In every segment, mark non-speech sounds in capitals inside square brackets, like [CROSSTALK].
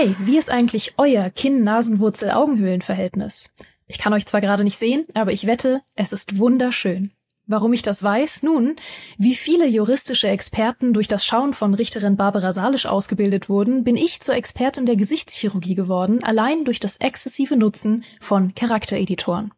Hey, wie ist eigentlich euer Kinn-Nasen-Wurzel-Augenhöhlen-Verhältnis? Ich kann euch zwar gerade nicht sehen, aber ich wette, es ist wunderschön. Warum ich das weiß? Nun, wie viele juristische Experten durch das Schauen von Richterin Barbara Salisch ausgebildet wurden, bin ich zur Expertin der Gesichtschirurgie geworden, allein durch das exzessive Nutzen von Charaktereditoren.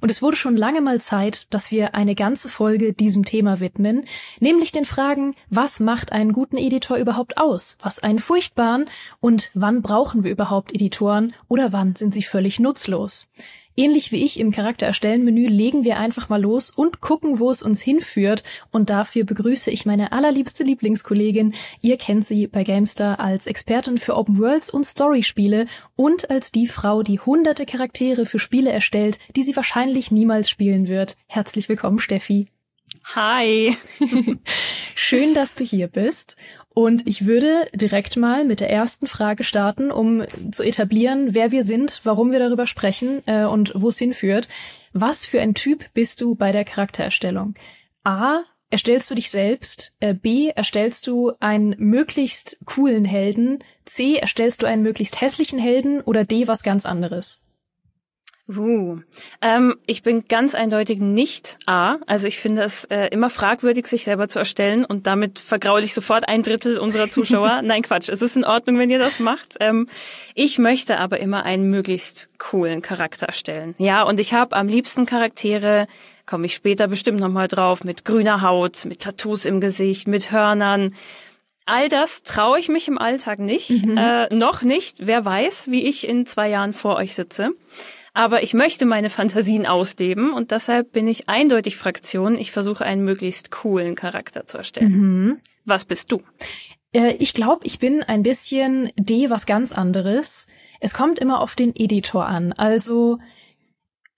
Und es wurde schon lange mal Zeit, dass wir eine ganze Folge diesem Thema widmen, nämlich den Fragen, was macht einen guten Editor überhaupt aus, was einen furchtbaren und wann brauchen wir überhaupt Editoren oder wann sind sie völlig nutzlos. Ähnlich wie ich im Charakter erstellen Menü legen wir einfach mal los und gucken, wo es uns hinführt. Und dafür begrüße ich meine allerliebste Lieblingskollegin. Ihr kennt sie bei GameStar als Expertin für Open Worlds und Storyspiele und als die Frau, die hunderte Charaktere für Spiele erstellt, die sie wahrscheinlich niemals spielen wird. Herzlich willkommen, Steffi. Hi. [LAUGHS] Schön, dass du hier bist. Und ich würde direkt mal mit der ersten Frage starten, um zu etablieren, wer wir sind, warum wir darüber sprechen äh, und wo es hinführt. Was für ein Typ bist du bei der Charaktererstellung? A. Erstellst du dich selbst? Äh, B. Erstellst du einen möglichst coolen Helden? C. Erstellst du einen möglichst hässlichen Helden? Oder D. Was ganz anderes? Uh, ähm, ich bin ganz eindeutig nicht A. Also ich finde es äh, immer fragwürdig, sich selber zu erstellen und damit vergraule ich sofort ein Drittel unserer Zuschauer. [LAUGHS] Nein, Quatsch. Es ist in Ordnung, wenn ihr das macht. Ähm, ich möchte aber immer einen möglichst coolen Charakter erstellen. Ja, und ich habe am liebsten Charaktere, komme ich später bestimmt nochmal drauf, mit grüner Haut, mit Tattoos im Gesicht, mit Hörnern. All das traue ich mich im Alltag nicht. Mhm. Äh, noch nicht. Wer weiß, wie ich in zwei Jahren vor euch sitze. Aber ich möchte meine Fantasien ausleben und deshalb bin ich eindeutig Fraktion. Ich versuche einen möglichst coolen Charakter zu erstellen. Mhm. Was bist du? Äh, ich glaube, ich bin ein bisschen D, was ganz anderes. Es kommt immer auf den Editor an. Also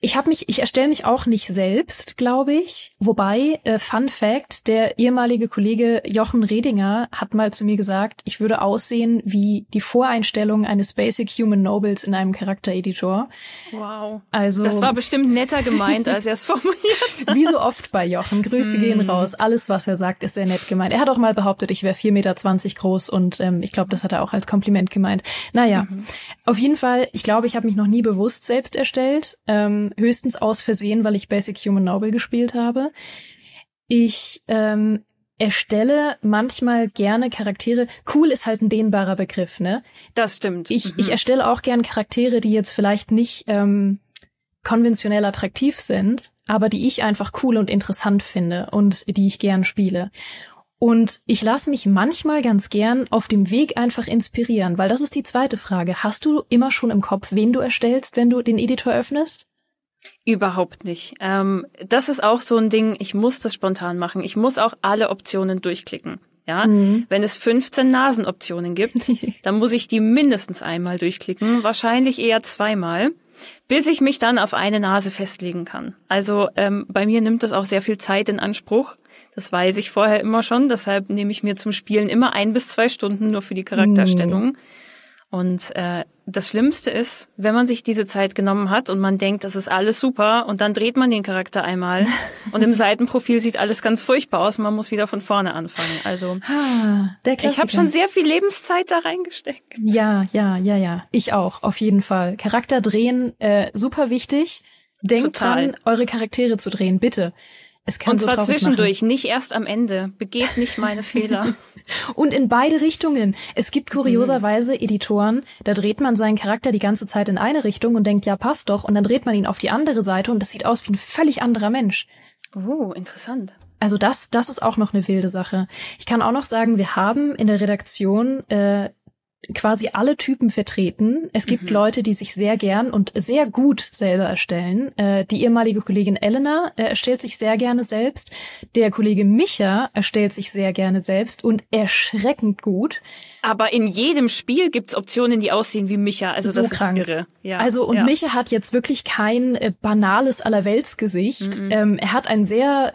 ich habe mich, ich erstelle mich auch nicht selbst, glaube ich. Wobei, äh, Fun Fact, der ehemalige Kollege Jochen Redinger hat mal zu mir gesagt, ich würde aussehen wie die Voreinstellung eines Basic Human Nobles in einem Charaktereditor. Wow. Also. Das war bestimmt netter gemeint, als er es [LAUGHS] formuliert hat. Wie so oft bei Jochen. Grüße mm. gehen raus. Alles, was er sagt, ist sehr nett gemeint. Er hat auch mal behauptet, ich wäre 4,20 Meter groß und ähm, ich glaube, das hat er auch als Kompliment gemeint. Naja, mhm. auf jeden Fall, ich glaube, ich habe mich noch nie bewusst selbst erstellt. Ähm, höchstens aus Versehen, weil ich Basic Human Novel gespielt habe. Ich ähm, erstelle manchmal gerne Charaktere. Cool ist halt ein dehnbarer Begriff, ne? Das stimmt. Ich, mhm. ich erstelle auch gern Charaktere, die jetzt vielleicht nicht ähm, konventionell attraktiv sind, aber die ich einfach cool und interessant finde und die ich gern spiele. Und ich lasse mich manchmal ganz gern auf dem Weg einfach inspirieren, weil das ist die zweite Frage. Hast du immer schon im Kopf, wen du erstellst, wenn du den Editor öffnest? Überhaupt nicht. Ähm, das ist auch so ein Ding, ich muss das spontan machen. Ich muss auch alle Optionen durchklicken. Ja, mhm. wenn es 15 Nasenoptionen gibt, [LAUGHS] dann muss ich die mindestens einmal durchklicken, wahrscheinlich eher zweimal, bis ich mich dann auf eine Nase festlegen kann. Also ähm, bei mir nimmt das auch sehr viel Zeit in Anspruch. Das weiß ich vorher immer schon, deshalb nehme ich mir zum Spielen immer ein bis zwei Stunden nur für die Charakterstellung. Mhm. Und äh, das Schlimmste ist, wenn man sich diese Zeit genommen hat und man denkt, das ist alles super und dann dreht man den Charakter einmal [LAUGHS] und im Seitenprofil sieht alles ganz furchtbar aus und man muss wieder von vorne anfangen. Also ah, ich habe schon sehr viel Lebenszeit da reingesteckt. Ja, ja, ja, ja. Ich auch, auf jeden Fall. Charakter drehen, äh, super wichtig. Denkt Total. dran, eure Charaktere zu drehen, bitte. Es kann Und so zwar zwischendurch, machen. nicht erst am Ende. Begeht nicht meine Fehler. [LAUGHS] Und in beide Richtungen. Es gibt kurioserweise Editoren, da dreht man seinen Charakter die ganze Zeit in eine Richtung und denkt, ja, passt doch. Und dann dreht man ihn auf die andere Seite und das sieht aus wie ein völlig anderer Mensch. Oh, interessant. Also das, das ist auch noch eine wilde Sache. Ich kann auch noch sagen, wir haben in der Redaktion äh, quasi alle Typen vertreten. Es gibt mhm. Leute, die sich sehr gern und sehr gut selber erstellen. Äh, die ehemalige Kollegin Elena äh, erstellt sich sehr gerne selbst. Der Kollege Micha erstellt sich sehr gerne selbst und erschreckend gut. Aber in jedem Spiel gibt's Optionen, die aussehen wie Micha. Also so das krank. ist irre. Ja, also und ja. Micha hat jetzt wirklich kein äh, banales Allerweltsgesicht. Mhm. Ähm, er hat ein sehr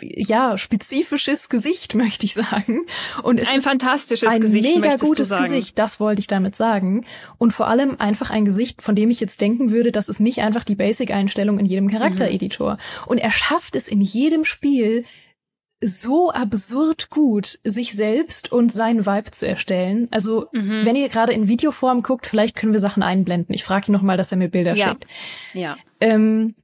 ja spezifisches Gesicht, möchte ich sagen. Und es ein ist fantastisches ein Gesicht, mega gutes Gesicht. Das wollte ich damit sagen. Und vor allem einfach ein Gesicht, von dem ich jetzt denken würde, das ist nicht einfach die Basic-Einstellung in jedem Charaktereditor. Mhm. Und er schafft es in jedem Spiel so absurd gut, sich selbst und seinen Vibe zu erstellen. Also, mhm. wenn ihr gerade in Videoform guckt, vielleicht können wir Sachen einblenden. Ich frage ihn nochmal, dass er mir Bilder ja. schickt. Ja. Ähm,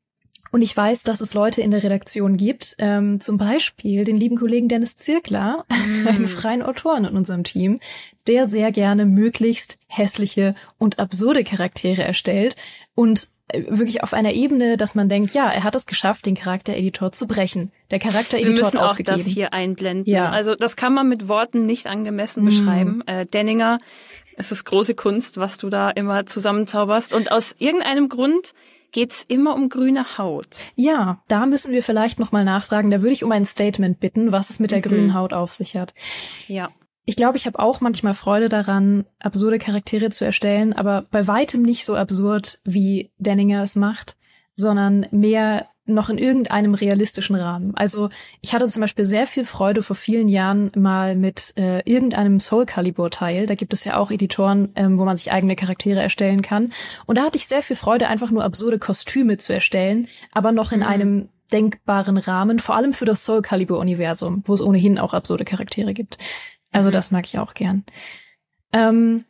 und ich weiß, dass es Leute in der Redaktion gibt, ähm, zum Beispiel den lieben Kollegen Dennis Zirkler, [LAUGHS] mm. einen freien Autoren in unserem Team, der sehr gerne möglichst hässliche und absurde Charaktere erstellt und äh, wirklich auf einer Ebene, dass man denkt, ja, er hat es geschafft, den Charaktereditor zu brechen. Der Charaktereditor Wir müssen auch das hier einblenden. Ja. Also das kann man mit Worten nicht angemessen mm. beschreiben. Äh, Denninger, es ist große Kunst, was du da immer zusammenzauberst. Und aus irgendeinem Grund geht's immer um grüne Haut. Ja, da müssen wir vielleicht nochmal nachfragen. Da würde ich um ein Statement bitten, was es mit der mhm. grünen Haut auf sich hat. Ja. Ich glaube, ich habe auch manchmal Freude daran, absurde Charaktere zu erstellen, aber bei weitem nicht so absurd, wie Denninger es macht, sondern mehr noch in irgendeinem realistischen Rahmen. Also ich hatte zum Beispiel sehr viel Freude vor vielen Jahren mal mit äh, irgendeinem Soul Calibur Teil. Da gibt es ja auch Editoren, ähm, wo man sich eigene Charaktere erstellen kann. Und da hatte ich sehr viel Freude, einfach nur absurde Kostüme zu erstellen, aber noch in mhm. einem denkbaren Rahmen, vor allem für das Soul Calibur Universum, wo es ohnehin auch absurde Charaktere gibt. Also mhm. das mag ich auch gern. Ähm,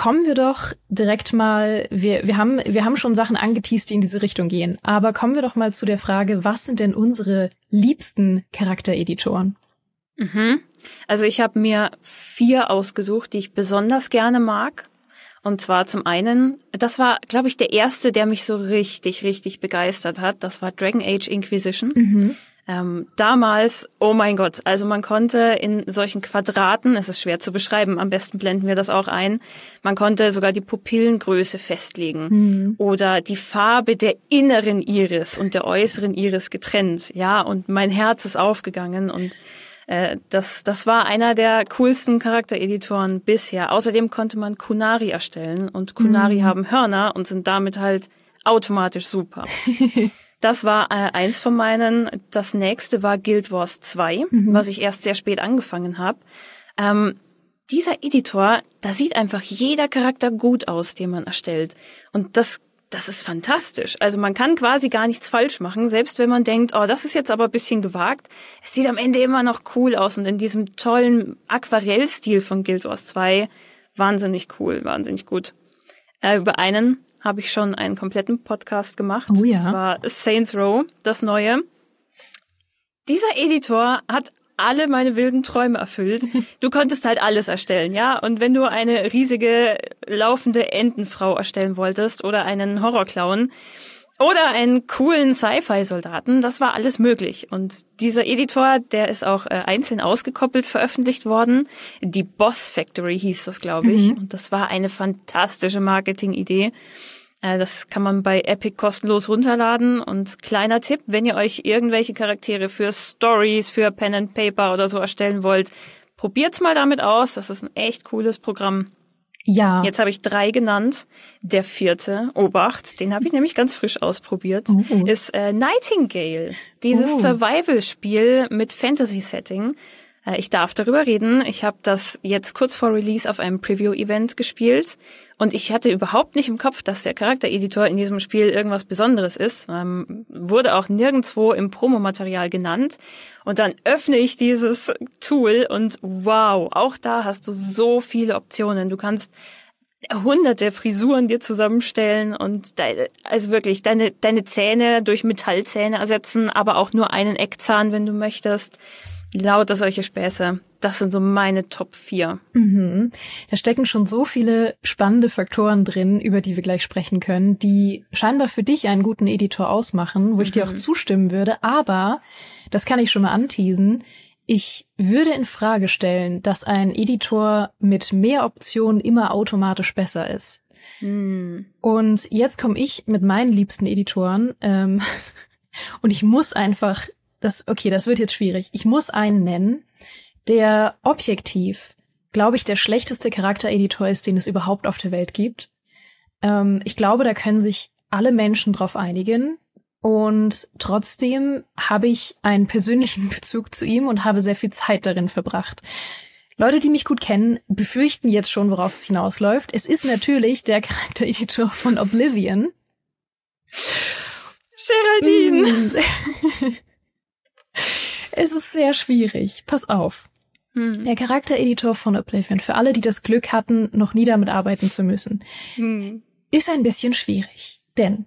kommen wir doch direkt mal, wir, wir, haben, wir haben schon Sachen angeteased, die in diese Richtung gehen, aber kommen wir doch mal zu der Frage, was sind denn unsere liebsten Charaktereditoren? Mhm. Also ich habe mir vier ausgesucht, die ich besonders gerne mag. Und zwar zum einen, das war, glaube ich, der erste, der mich so richtig, richtig begeistert hat. Das war Dragon Age Inquisition. Mhm. Ähm, damals, oh mein Gott, also man konnte in solchen Quadraten, es ist schwer zu beschreiben, am besten blenden wir das auch ein, man konnte sogar die Pupillengröße festlegen mhm. oder die Farbe der inneren Iris und der äußeren Iris getrennt, ja, und mein Herz ist aufgegangen und äh, das, das war einer der coolsten Charaktereditoren bisher. Außerdem konnte man Kunari erstellen und Kunari mhm. haben Hörner und sind damit halt automatisch super. [LAUGHS] Das war äh, eins von meinen. Das nächste war Guild Wars 2, mhm. was ich erst sehr spät angefangen habe. Ähm, dieser Editor, da sieht einfach jeder Charakter gut aus, den man erstellt. Und das, das ist fantastisch. Also man kann quasi gar nichts falsch machen, selbst wenn man denkt, oh, das ist jetzt aber ein bisschen gewagt. Es sieht am Ende immer noch cool aus und in diesem tollen Aquarellstil von Guild Wars 2 wahnsinnig cool, wahnsinnig gut. Äh, über einen habe ich schon einen kompletten Podcast gemacht. Oh ja. Das war Saints Row, das neue. Dieser Editor hat alle meine wilden Träume erfüllt. Du konntest halt alles erstellen, ja? Und wenn du eine riesige laufende Entenfrau erstellen wolltest oder einen Horrorclown, oder einen coolen Sci-Fi-Soldaten. Das war alles möglich. Und dieser Editor, der ist auch äh, einzeln ausgekoppelt veröffentlicht worden. Die Boss Factory hieß das, glaube ich. Mhm. Und das war eine fantastische Marketing-Idee. Äh, das kann man bei Epic kostenlos runterladen. Und kleiner Tipp, wenn ihr euch irgendwelche Charaktere für Stories, für Pen and Paper oder so erstellen wollt, probiert's mal damit aus. Das ist ein echt cooles Programm. Ja. Jetzt habe ich drei genannt. Der vierte, Obacht, den habe ich nämlich ganz frisch ausprobiert, uh. ist äh, Nightingale. Dieses uh. Survival-Spiel mit Fantasy-Setting. Äh, ich darf darüber reden. Ich habe das jetzt kurz vor Release auf einem Preview-Event gespielt und ich hatte überhaupt nicht im Kopf, dass der Charaktereditor in diesem Spiel irgendwas Besonderes ist. Ähm, wurde auch nirgendwo im Promomaterial genannt. Und dann öffne ich dieses Tool und wow, auch da hast du so viele Optionen. Du kannst hunderte Frisuren dir zusammenstellen und deine, also wirklich deine, deine Zähne durch Metallzähne ersetzen, aber auch nur einen Eckzahn, wenn du möchtest. Lauter solche Späße. Das sind so meine Top 4. Mhm. Da stecken schon so viele spannende Faktoren drin, über die wir gleich sprechen können, die scheinbar für dich einen guten Editor ausmachen, wo mhm. ich dir auch mhm. zustimmen würde. Aber, das kann ich schon mal anteasen, ich würde in Frage stellen, dass ein Editor mit mehr Optionen immer automatisch besser ist. Mhm. Und jetzt komme ich mit meinen liebsten Editoren. Ähm, [LAUGHS] und ich muss einfach das, okay, das wird jetzt schwierig. Ich muss einen nennen, der objektiv, glaube ich, der schlechteste Charaktereditor ist, den es überhaupt auf der Welt gibt. Ähm, ich glaube, da können sich alle Menschen drauf einigen. Und trotzdem habe ich einen persönlichen [LAUGHS] Bezug zu ihm und habe sehr viel Zeit darin verbracht. Leute, die mich gut kennen, befürchten jetzt schon, worauf es hinausläuft. Es ist natürlich der Charaktereditor von Oblivion. Geraldine! [LAUGHS] Es ist sehr schwierig. Pass auf. Hm. Der Charaktereditor von Oblivion, für alle, die das Glück hatten, noch nie damit arbeiten zu müssen, hm. ist ein bisschen schwierig. Denn,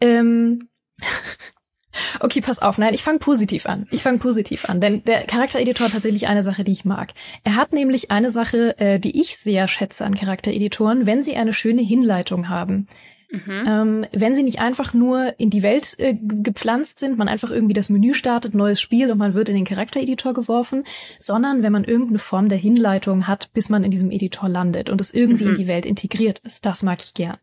ähm, [LAUGHS] Okay, pass auf. Nein, ich fange positiv an. Ich fange positiv an, denn der Charaktereditor hat tatsächlich eine Sache, die ich mag. Er hat nämlich eine Sache, äh, die ich sehr schätze an Charaktereditoren, wenn sie eine schöne Hinleitung haben. Mhm. Ähm, wenn sie nicht einfach nur in die Welt äh, gepflanzt sind, man einfach irgendwie das Menü startet, neues Spiel und man wird in den Charaktereditor geworfen, sondern wenn man irgendeine Form der Hinleitung hat, bis man in diesem Editor landet und es irgendwie mhm. in die Welt integriert ist. Das mag ich gern.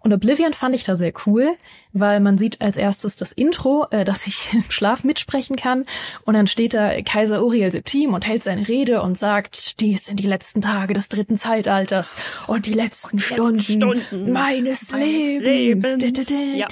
Und Oblivion fand ich da sehr cool, weil man sieht als erstes das Intro, äh, dass ich [LAUGHS] im Schlaf mitsprechen kann. Und dann steht da Kaiser Uriel Septim und hält seine Rede und sagt, dies sind die letzten Tage des dritten Zeitalters und die letzten und Stunden, Stunden, meines, meines Lebens. Lebens. Ja.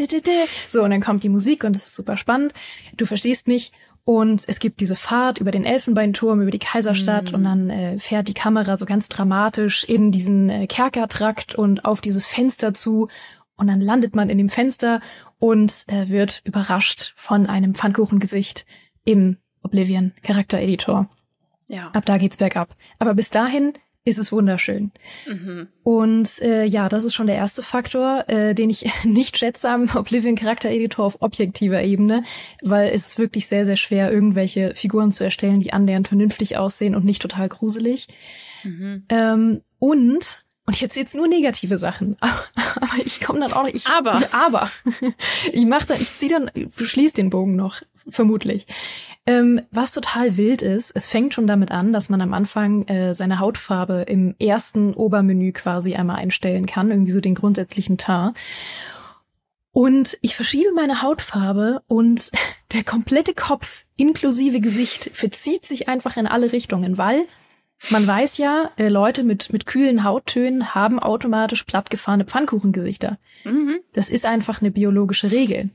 So, und dann kommt die Musik und es ist super spannend. Du verstehst mich. Und es gibt diese Fahrt über den Elfenbeinturm, über die Kaiserstadt mm. und dann äh, fährt die Kamera so ganz dramatisch in diesen äh, Kerkertrakt und auf dieses Fenster zu. Und dann landet man in dem Fenster und äh, wird überrascht von einem Pfannkuchengesicht im Oblivion Charaktereditor. Ja. Ab da geht's bergab. Aber bis dahin ist es wunderschön. Mhm. Und äh, ja, das ist schon der erste Faktor, äh, den ich [LAUGHS] nicht schätze am Oblivion Charakter Editor auf objektiver Ebene, weil es ist wirklich sehr, sehr schwer, irgendwelche Figuren zu erstellen, die annähernd vernünftig aussehen und nicht total gruselig. Mhm. Ähm, und und erzähle jetzt nur negative Sachen, aber, [LAUGHS] aber ich komme dann auch noch. Ich, aber aber [LAUGHS] ich mache dann, ich ziehe dann, schließe den Bogen noch vermutlich. Ähm, was total wild ist, es fängt schon damit an, dass man am Anfang äh, seine Hautfarbe im ersten Obermenü quasi einmal einstellen kann, irgendwie so den grundsätzlichen Teint. Und ich verschiebe meine Hautfarbe und [LAUGHS] der komplette Kopf inklusive Gesicht verzieht sich einfach in alle Richtungen, weil man weiß ja, äh, Leute mit, mit kühlen Hauttönen haben automatisch plattgefahrene Pfannkuchengesichter. Mhm. Das ist einfach eine biologische Regel.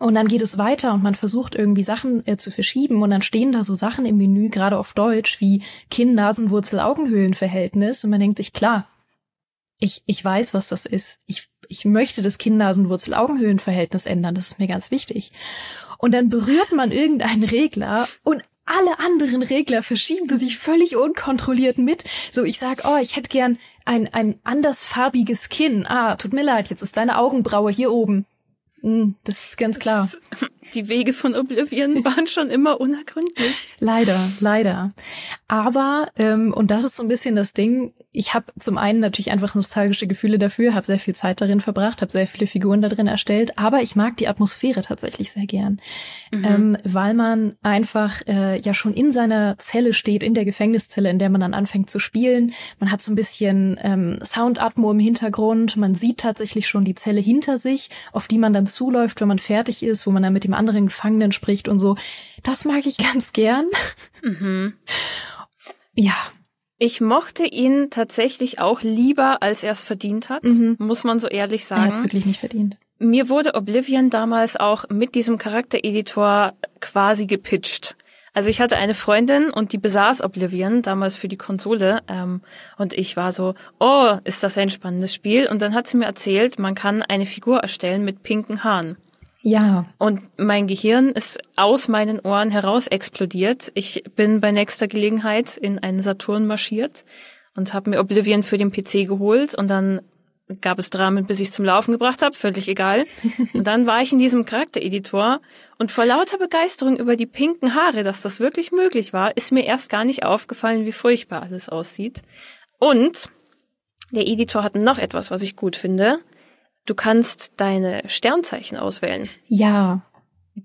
Und dann geht es weiter und man versucht irgendwie Sachen äh, zu verschieben und dann stehen da so Sachen im Menü, gerade auf Deutsch, wie Kinn, Nasen, Wurzel, Augenhöhlenverhältnis und man denkt sich, klar, ich, ich weiß, was das ist. Ich, ich möchte das Kinn, Nasen, Wurzel, Augenhöhlenverhältnis ändern. Das ist mir ganz wichtig. Und dann berührt man irgendeinen Regler und alle anderen Regler verschieben sich völlig unkontrolliert mit. So, ich sag, oh, ich hätte gern ein, ein andersfarbiges Kinn. Ah, tut mir leid, jetzt ist deine Augenbraue hier oben. Hm, das ist ganz klar. [LAUGHS] Die Wege von Oblivion [LAUGHS] waren schon immer unergründlich. Leider, leider. Aber, ähm, und das ist so ein bisschen das Ding, ich habe zum einen natürlich einfach nostalgische Gefühle dafür, habe sehr viel Zeit darin verbracht, habe sehr viele Figuren da drin erstellt, aber ich mag die Atmosphäre tatsächlich sehr gern, mhm. ähm, weil man einfach äh, ja schon in seiner Zelle steht, in der Gefängniszelle, in der man dann anfängt zu spielen. Man hat so ein bisschen ähm, Soundatmo im Hintergrund, man sieht tatsächlich schon die Zelle hinter sich, auf die man dann zuläuft, wenn man fertig ist, wo man dann mit dem anderen Gefangenen spricht und so. Das mag ich ganz gern. Mhm. Ja, ich mochte ihn tatsächlich auch lieber, als er es verdient hat, mhm. muss man so ehrlich sagen. Er hat es wirklich nicht verdient. Mir wurde Oblivion damals auch mit diesem Charaktereditor quasi gepitcht. Also ich hatte eine Freundin und die besaß Oblivion damals für die Konsole ähm, und ich war so, oh, ist das ein spannendes Spiel? Und dann hat sie mir erzählt, man kann eine Figur erstellen mit pinken Haaren. Ja. Und mein Gehirn ist aus meinen Ohren heraus explodiert. Ich bin bei nächster Gelegenheit in einen Saturn marschiert und habe mir Oblivion für den PC geholt und dann gab es Dramen, bis ich es zum Laufen gebracht habe, völlig egal. Und dann war ich in diesem Charaktereditor und vor lauter Begeisterung über die pinken Haare, dass das wirklich möglich war, ist mir erst gar nicht aufgefallen, wie furchtbar alles aussieht. Und der Editor hat noch etwas, was ich gut finde. Du kannst deine Sternzeichen auswählen. Ja.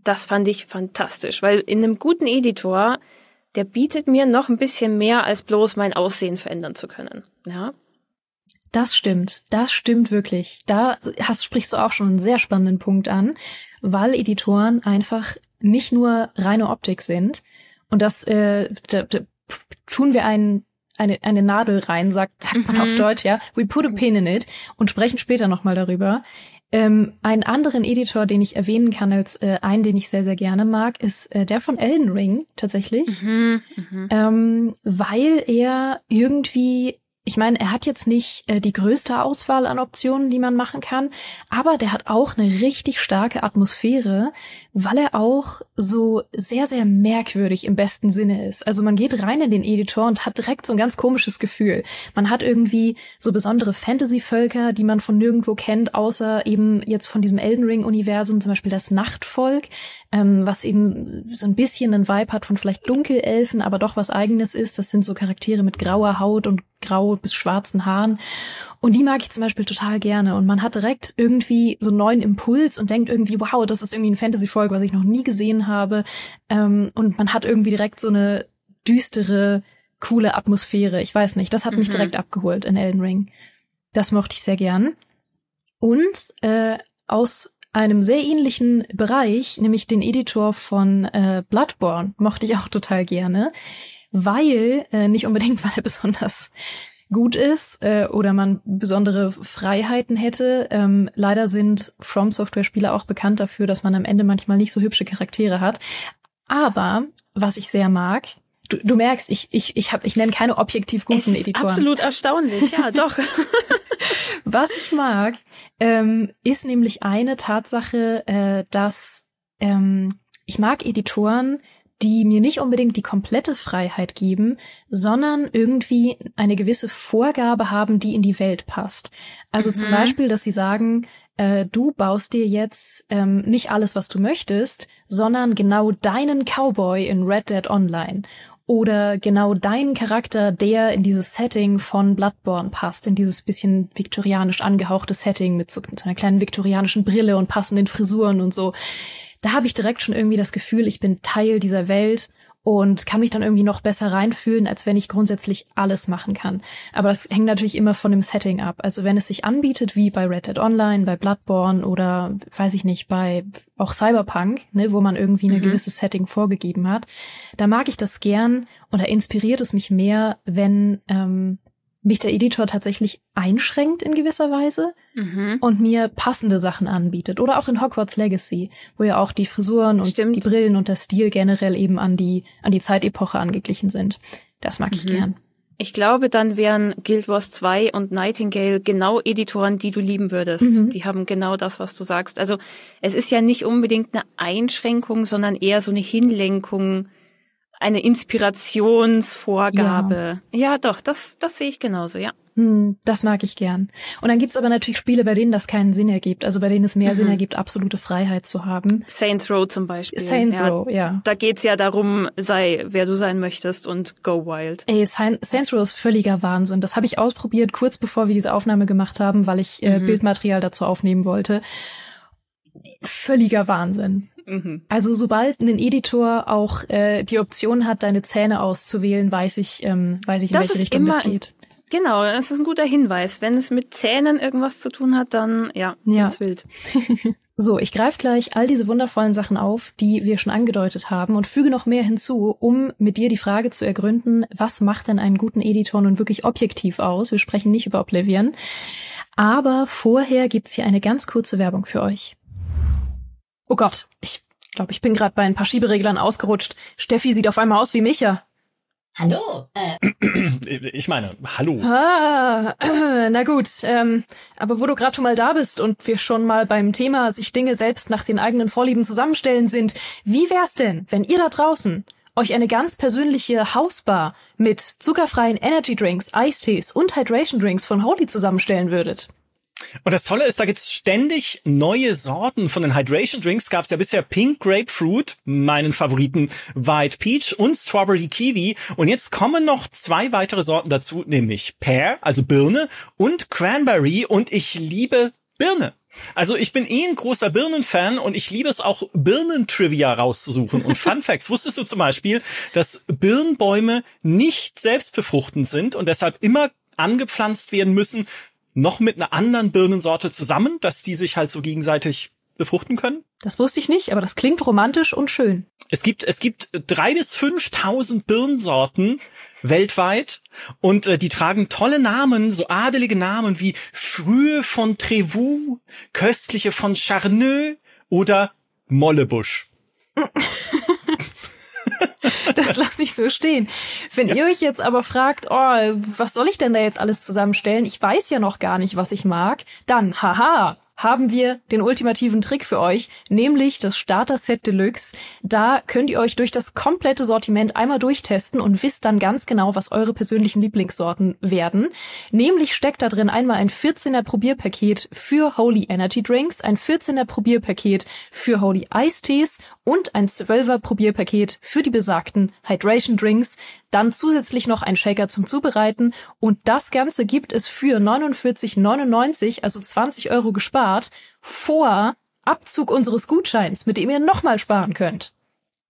Das fand ich fantastisch, weil in einem guten Editor, der bietet mir noch ein bisschen mehr als bloß mein Aussehen verändern zu können. Ja. Das stimmt, das stimmt wirklich. Da hast, sprichst du auch schon einen sehr spannenden Punkt an, weil Editoren einfach nicht nur reine Optik sind. Und das äh, da, da tun wir einen eine, eine Nadel rein, sagt, sagt man mhm. auf Deutsch, ja. We put a pin in it und sprechen später nochmal darüber. Ähm, einen anderen Editor, den ich erwähnen kann als äh, einen, den ich sehr, sehr gerne mag, ist äh, der von Elden Ring tatsächlich, mhm, mh. ähm, weil er irgendwie ich meine, er hat jetzt nicht äh, die größte Auswahl an Optionen, die man machen kann, aber der hat auch eine richtig starke Atmosphäre, weil er auch so sehr, sehr merkwürdig im besten Sinne ist. Also man geht rein in den Editor und hat direkt so ein ganz komisches Gefühl. Man hat irgendwie so besondere Fantasy-Völker, die man von nirgendwo kennt, außer eben jetzt von diesem Elden Ring-Universum, zum Beispiel das Nachtvolk, ähm, was eben so ein bisschen einen Vibe hat von vielleicht Dunkelelfen, aber doch was eigenes ist. Das sind so Charaktere mit grauer Haut und grau bis schwarzen Haaren. Und die mag ich zum Beispiel total gerne. Und man hat direkt irgendwie so einen neuen Impuls und denkt irgendwie, wow, das ist irgendwie ein Fantasy-Folge, was ich noch nie gesehen habe. Ähm, und man hat irgendwie direkt so eine düstere, coole Atmosphäre. Ich weiß nicht, das hat mhm. mich direkt abgeholt in Elden Ring. Das mochte ich sehr gern. Und äh, aus einem sehr ähnlichen Bereich, nämlich den Editor von äh, Bloodborne, mochte ich auch total gerne, weil, äh, nicht unbedingt, [LAUGHS] weil er besonders gut ist äh, oder man besondere Freiheiten hätte. Ähm, leider sind From Software Spiele auch bekannt dafür, dass man am Ende manchmal nicht so hübsche Charaktere hat. Aber was ich sehr mag, du, du merkst, ich ich ich habe ich nenne keine objektiv guten es ist Editoren. Absolut erstaunlich, ja, [LAUGHS] doch. was ich mag, ähm, ist nämlich eine Tatsache, äh, dass ähm, ich mag Editoren, die mir nicht unbedingt die komplette Freiheit geben, sondern irgendwie eine gewisse Vorgabe haben, die in die Welt passt. Also mhm. zum Beispiel, dass sie sagen, äh, du baust dir jetzt ähm, nicht alles, was du möchtest, sondern genau deinen Cowboy in Red Dead Online. Oder genau deinen Charakter, der in dieses Setting von Bloodborne passt, in dieses bisschen viktorianisch angehauchte Setting mit so, mit so einer kleinen viktorianischen Brille und passenden Frisuren und so da habe ich direkt schon irgendwie das Gefühl, ich bin Teil dieser Welt und kann mich dann irgendwie noch besser reinfühlen, als wenn ich grundsätzlich alles machen kann. Aber das hängt natürlich immer von dem Setting ab. Also wenn es sich anbietet, wie bei Red Dead Online, bei Bloodborne oder weiß ich nicht, bei auch Cyberpunk, ne, wo man irgendwie eine mhm. gewisse Setting vorgegeben hat, da mag ich das gern oder inspiriert es mich mehr, wenn ähm, mich der Editor tatsächlich einschränkt in gewisser Weise mhm. und mir passende Sachen anbietet. Oder auch in Hogwarts Legacy, wo ja auch die Frisuren und Stimmt. die Brillen und der Stil generell eben an die, an die Zeitepoche angeglichen sind. Das mag mhm. ich gern. Ich glaube, dann wären Guild Wars 2 und Nightingale genau Editoren, die du lieben würdest. Mhm. Die haben genau das, was du sagst. Also es ist ja nicht unbedingt eine Einschränkung, sondern eher so eine Hinlenkung eine Inspirationsvorgabe. Ja, ja doch, das, das sehe ich genauso, ja. Hm, das mag ich gern. Und dann gibt's aber natürlich Spiele, bei denen das keinen Sinn ergibt, also bei denen es mehr mhm. Sinn ergibt, absolute Freiheit zu haben. Saints Row zum Beispiel. Saints ja, Row, ja. Da geht's ja darum, sei wer du sein möchtest und go wild. Ey, Saints Row ist völliger Wahnsinn. Das habe ich ausprobiert, kurz bevor wir diese Aufnahme gemacht haben, weil ich äh, mhm. Bildmaterial dazu aufnehmen wollte. Völliger Wahnsinn. Mhm. Also sobald ein Editor auch äh, die Option hat, deine Zähne auszuwählen, weiß ich, ähm, weiß ich, in das welche Richtung immer, das geht. Genau, das ist ein guter Hinweis. Wenn es mit Zähnen irgendwas zu tun hat, dann ja, ja. ganz wild. [LAUGHS] [LAUGHS] so, ich greife gleich all diese wundervollen Sachen auf, die wir schon angedeutet haben und füge noch mehr hinzu, um mit dir die Frage zu ergründen, was macht denn einen guten Editor nun wirklich objektiv aus? Wir sprechen nicht über Oblivion. Aber vorher gibt's hier eine ganz kurze Werbung für euch. Oh Gott, ich glaube, ich bin gerade bei ein paar Schiebereglern ausgerutscht. Steffi sieht auf einmal aus wie Micha. Hallo. Äh. [CLEARS THROAT] Ich meine, hallo. Ah, [CLEARS THROAT] na gut, ähm, aber wo du gerade schon mal da bist und wir schon mal beim Thema sich Dinge selbst nach den eigenen Vorlieben zusammenstellen sind, wie wär's denn, wenn ihr da draußen euch eine ganz persönliche Hausbar mit zuckerfreien Energy Drinks, Eistees und Hydration Drinks von Holy zusammenstellen würdet? Und das Tolle ist, da gibt's ständig neue Sorten von den Hydration Drinks. Gab's ja bisher Pink Grapefruit, meinen Favoriten White Peach und Strawberry Kiwi. Und jetzt kommen noch zwei weitere Sorten dazu, nämlich Pear, also Birne, und Cranberry. Und ich liebe Birne. Also ich bin eh ein großer Birnenfan und ich liebe es auch, Birnentrivia rauszusuchen. Und Fun [LAUGHS] Facts, wusstest du zum Beispiel, dass Birnbäume nicht selbstbefruchtend sind und deshalb immer angepflanzt werden müssen, noch mit einer anderen Birnensorte zusammen, dass die sich halt so gegenseitig befruchten können? Das wusste ich nicht, aber das klingt romantisch und schön. Es gibt, es gibt drei bis fünftausend Birnensorten weltweit und äh, die tragen tolle Namen, so adelige Namen wie Frühe von Trevoux, Köstliche von Charneux oder Mollebusch. [LAUGHS] das lasse ich so stehen. Wenn ja. ihr euch jetzt aber fragt, oh, was soll ich denn da jetzt alles zusammenstellen? Ich weiß ja noch gar nicht, was ich mag. Dann, haha, haben wir den ultimativen Trick für euch, nämlich das Starter Set Deluxe. Da könnt ihr euch durch das komplette Sortiment einmal durchtesten und wisst dann ganz genau, was eure persönlichen Lieblingssorten werden. Nämlich steckt da drin einmal ein 14er Probierpaket für Holy Energy Drinks, ein 14er Probierpaket für Holy Ice Teas und ein 12er Probierpaket für die besagten Hydration Drinks. Dann zusätzlich noch ein Shaker zum Zubereiten und das Ganze gibt es für 49,99, also 20 Euro gespart, vor Abzug unseres Gutscheins, mit dem ihr nochmal sparen könnt.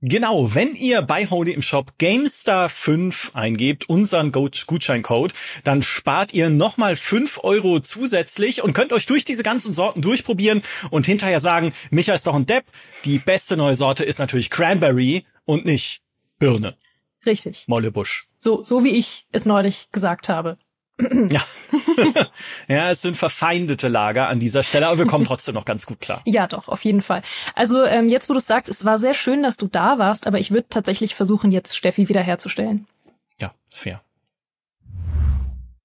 Genau, wenn ihr bei Holy im Shop GameStar5 eingebt, unseren Gutscheincode, dann spart ihr nochmal 5 Euro zusätzlich und könnt euch durch diese ganzen Sorten durchprobieren und hinterher sagen, Micha ist doch ein Depp. Die beste neue Sorte ist natürlich Cranberry und nicht Birne. Richtig. Mollebusch. So, so wie ich es neulich gesagt habe. ja. [LAUGHS] ja, es sind verfeindete Lager an dieser Stelle, aber wir kommen trotzdem noch ganz gut klar. Ja, doch, auf jeden Fall. Also ähm, jetzt, wo du sagst, es war sehr schön, dass du da warst, aber ich würde tatsächlich versuchen, jetzt Steffi wiederherzustellen. Ja, ist fair.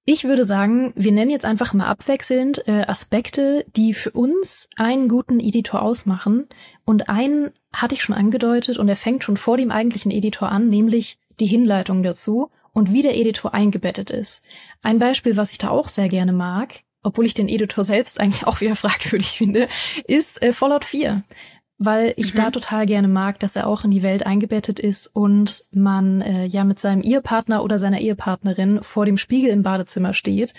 Ich würde sagen, wir nennen jetzt einfach mal abwechselnd äh, Aspekte, die für uns einen guten Editor ausmachen. Und einen hatte ich schon angedeutet und er fängt schon vor dem eigentlichen Editor an, nämlich die Hinleitung dazu und wie der Editor eingebettet ist. Ein Beispiel, was ich da auch sehr gerne mag, obwohl ich den Editor selbst eigentlich auch wieder [LAUGHS] fragwürdig finde, ist äh, Fallout 4 weil ich mhm. da total gerne mag, dass er auch in die Welt eingebettet ist und man äh, ja mit seinem Ehepartner oder seiner Ehepartnerin vor dem Spiegel im Badezimmer steht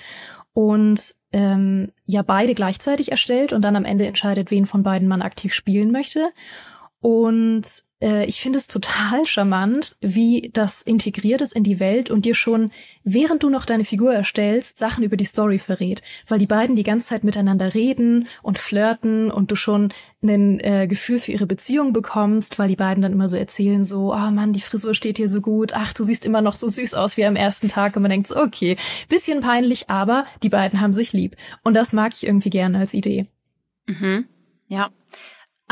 und ähm, ja beide gleichzeitig erstellt und dann am Ende entscheidet, wen von beiden man aktiv spielen möchte. Und äh, ich finde es total charmant, wie das integriert ist in die Welt und dir schon, während du noch deine Figur erstellst, Sachen über die Story verrät. Weil die beiden die ganze Zeit miteinander reden und flirten und du schon ein äh, Gefühl für ihre Beziehung bekommst, weil die beiden dann immer so erzählen, so, oh Mann, die Frisur steht hier so gut, ach, du siehst immer noch so süß aus wie am ersten Tag und man denkt so, okay, bisschen peinlich, aber die beiden haben sich lieb. Und das mag ich irgendwie gerne als Idee. Mhm. Ja.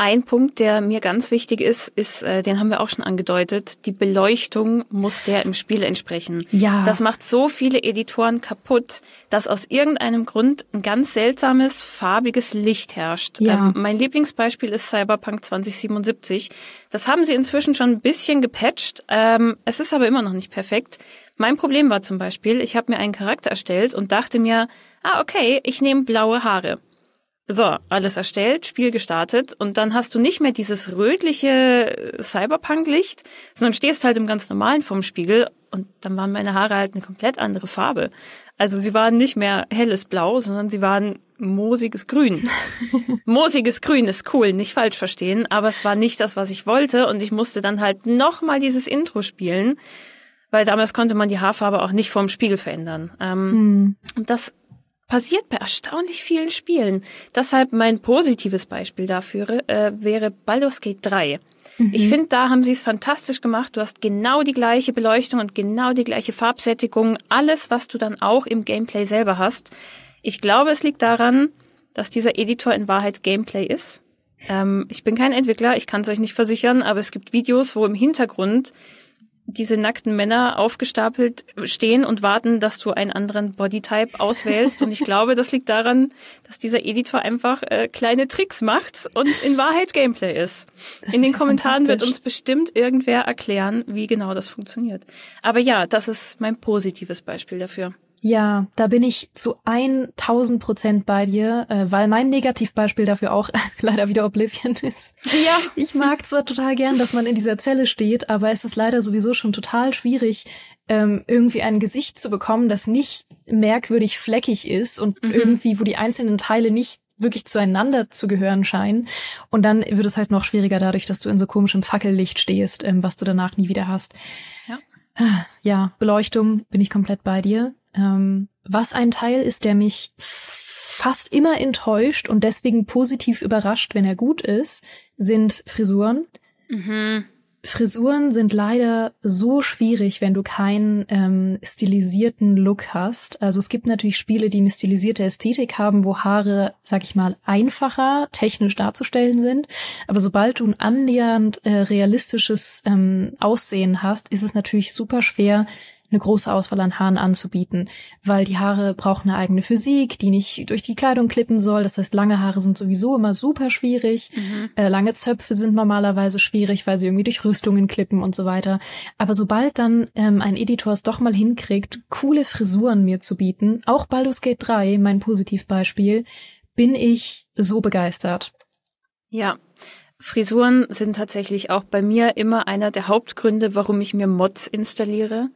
Ein Punkt, der mir ganz wichtig ist, ist, äh, den haben wir auch schon angedeutet, die Beleuchtung muss der im Spiel entsprechen. Ja. Das macht so viele Editoren kaputt, dass aus irgendeinem Grund ein ganz seltsames, farbiges Licht herrscht. Ja. Ähm, mein Lieblingsbeispiel ist Cyberpunk 2077. Das haben sie inzwischen schon ein bisschen gepatcht. Ähm, es ist aber immer noch nicht perfekt. Mein Problem war zum Beispiel, ich habe mir einen Charakter erstellt und dachte mir, ah, okay, ich nehme blaue Haare. So, alles erstellt, Spiel gestartet und dann hast du nicht mehr dieses rötliche Cyberpunk-Licht, sondern stehst halt im ganz normalen vorm Spiegel und dann waren meine Haare halt eine komplett andere Farbe. Also sie waren nicht mehr helles Blau, sondern sie waren moosiges Grün. [LAUGHS] moosiges Grün ist cool, nicht falsch verstehen, aber es war nicht das, was ich wollte und ich musste dann halt nochmal dieses Intro spielen, weil damals konnte man die Haarfarbe auch nicht vorm Spiegel verändern. Ähm, hm. Und das passiert bei erstaunlich vielen Spielen. Deshalb mein positives Beispiel dafür äh, wäre Baldur's Gate 3. Mhm. Ich finde, da haben sie es fantastisch gemacht. Du hast genau die gleiche Beleuchtung und genau die gleiche Farbsättigung. Alles, was du dann auch im Gameplay selber hast. Ich glaube, es liegt daran, dass dieser Editor in Wahrheit Gameplay ist. Ähm, ich bin kein Entwickler, ich kann es euch nicht versichern, aber es gibt Videos, wo im Hintergrund diese nackten Männer aufgestapelt stehen und warten, dass du einen anderen Bodytype auswählst. Und ich glaube, das liegt daran, dass dieser Editor einfach äh, kleine Tricks macht und in Wahrheit Gameplay ist. Das in den Kommentaren wird uns bestimmt irgendwer erklären, wie genau das funktioniert. Aber ja, das ist mein positives Beispiel dafür. Ja, da bin ich zu 1000 Prozent bei dir, äh, weil mein Negativbeispiel dafür auch [LAUGHS] leider wieder Oblivion ist. Ja. Ich mag zwar total gern, dass man in dieser Zelle steht, aber es ist leider sowieso schon total schwierig, ähm, irgendwie ein Gesicht zu bekommen, das nicht merkwürdig fleckig ist und mhm. irgendwie, wo die einzelnen Teile nicht wirklich zueinander zu gehören scheinen. Und dann wird es halt noch schwieriger dadurch, dass du in so komischem Fackellicht stehst, ähm, was du danach nie wieder hast. Ja. Ja, Beleuchtung bin ich komplett bei dir. Ähm, was ein Teil ist, der mich fast immer enttäuscht und deswegen positiv überrascht, wenn er gut ist, sind Frisuren. Mhm. Frisuren sind leider so schwierig, wenn du keinen ähm, stilisierten Look hast. Also es gibt natürlich Spiele, die eine stilisierte Ästhetik haben, wo Haare, sag ich mal, einfacher technisch darzustellen sind. Aber sobald du ein annähernd äh, realistisches ähm, Aussehen hast, ist es natürlich super schwer, eine große Auswahl an Haaren anzubieten, weil die Haare brauchen eine eigene Physik, die nicht durch die Kleidung klippen soll. Das heißt, lange Haare sind sowieso immer super schwierig. Mhm. Äh, lange Zöpfe sind normalerweise schwierig, weil sie irgendwie durch Rüstungen klippen und so weiter. Aber sobald dann ähm, ein Editor es doch mal hinkriegt, coole Frisuren mir zu bieten, auch Baldur's Gate 3, mein Positivbeispiel, bin ich so begeistert. Ja, Frisuren sind tatsächlich auch bei mir immer einer der Hauptgründe, warum ich mir Mods installiere.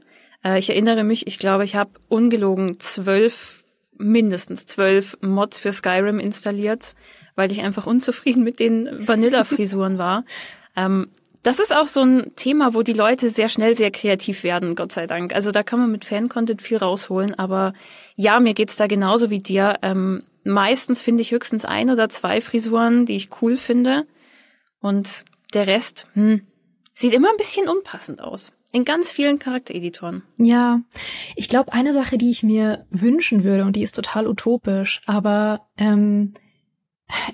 Äh, ich erinnere mich, ich glaube, ich habe ungelogen zwölf, mindestens zwölf Mods für Skyrim installiert, weil ich einfach unzufrieden mit den Vanilla-Frisuren war. Ähm, das ist auch so ein Thema, wo die Leute sehr schnell sehr kreativ werden, Gott sei Dank. Also da kann man mit Fan-Content viel rausholen, aber ja, mir geht's da genauso wie dir. Ähm, meistens finde ich höchstens ein oder zwei Frisuren, die ich cool finde. Und der Rest, hm, sieht immer ein bisschen unpassend aus. In ganz vielen Charaktereditoren. Ja, ich glaube, eine Sache, die ich mir wünschen würde, und die ist total utopisch, aber ähm,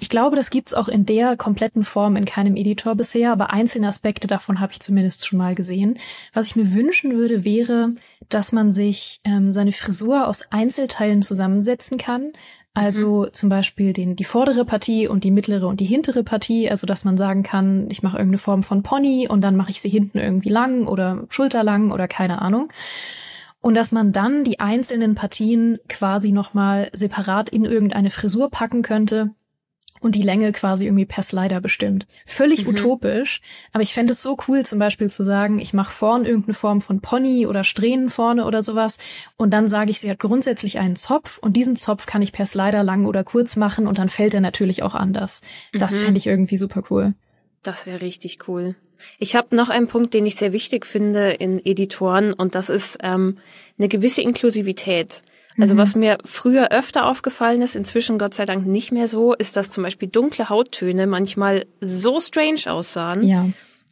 ich glaube, das gibt's auch in der kompletten Form in keinem Editor bisher, aber einzelne Aspekte davon habe ich zumindest schon mal gesehen. Was ich mir wünschen würde, wäre, dass man sich ähm, seine Frisur aus Einzelteilen zusammensetzen kann, also mhm. zum Beispiel den, die vordere Partie und die mittlere und die hintere Partie. Also dass man sagen kann, ich mache irgendeine Form von Pony und dann mache ich sie hinten irgendwie lang oder schulterlang oder keine Ahnung. Und dass man dann die einzelnen Partien quasi nochmal separat in irgendeine Frisur packen könnte und die Länge quasi irgendwie per Slider bestimmt. Völlig mhm. utopisch, aber ich fände es so cool, zum Beispiel zu sagen, ich mache vorn irgendeine Form von Pony oder Strähnen vorne oder sowas und dann sage ich, sie hat grundsätzlich einen Zopf und diesen Zopf kann ich per Slider lang oder kurz machen und dann fällt er natürlich auch anders. Das mhm. fände ich irgendwie super cool. Das wäre richtig cool. Ich habe noch einen Punkt, den ich sehr wichtig finde in Editoren und das ist ähm, eine gewisse Inklusivität. Also mhm. was mir früher öfter aufgefallen ist, inzwischen Gott sei Dank nicht mehr so, ist, dass zum Beispiel dunkle Hauttöne manchmal so strange aussahen. Ja.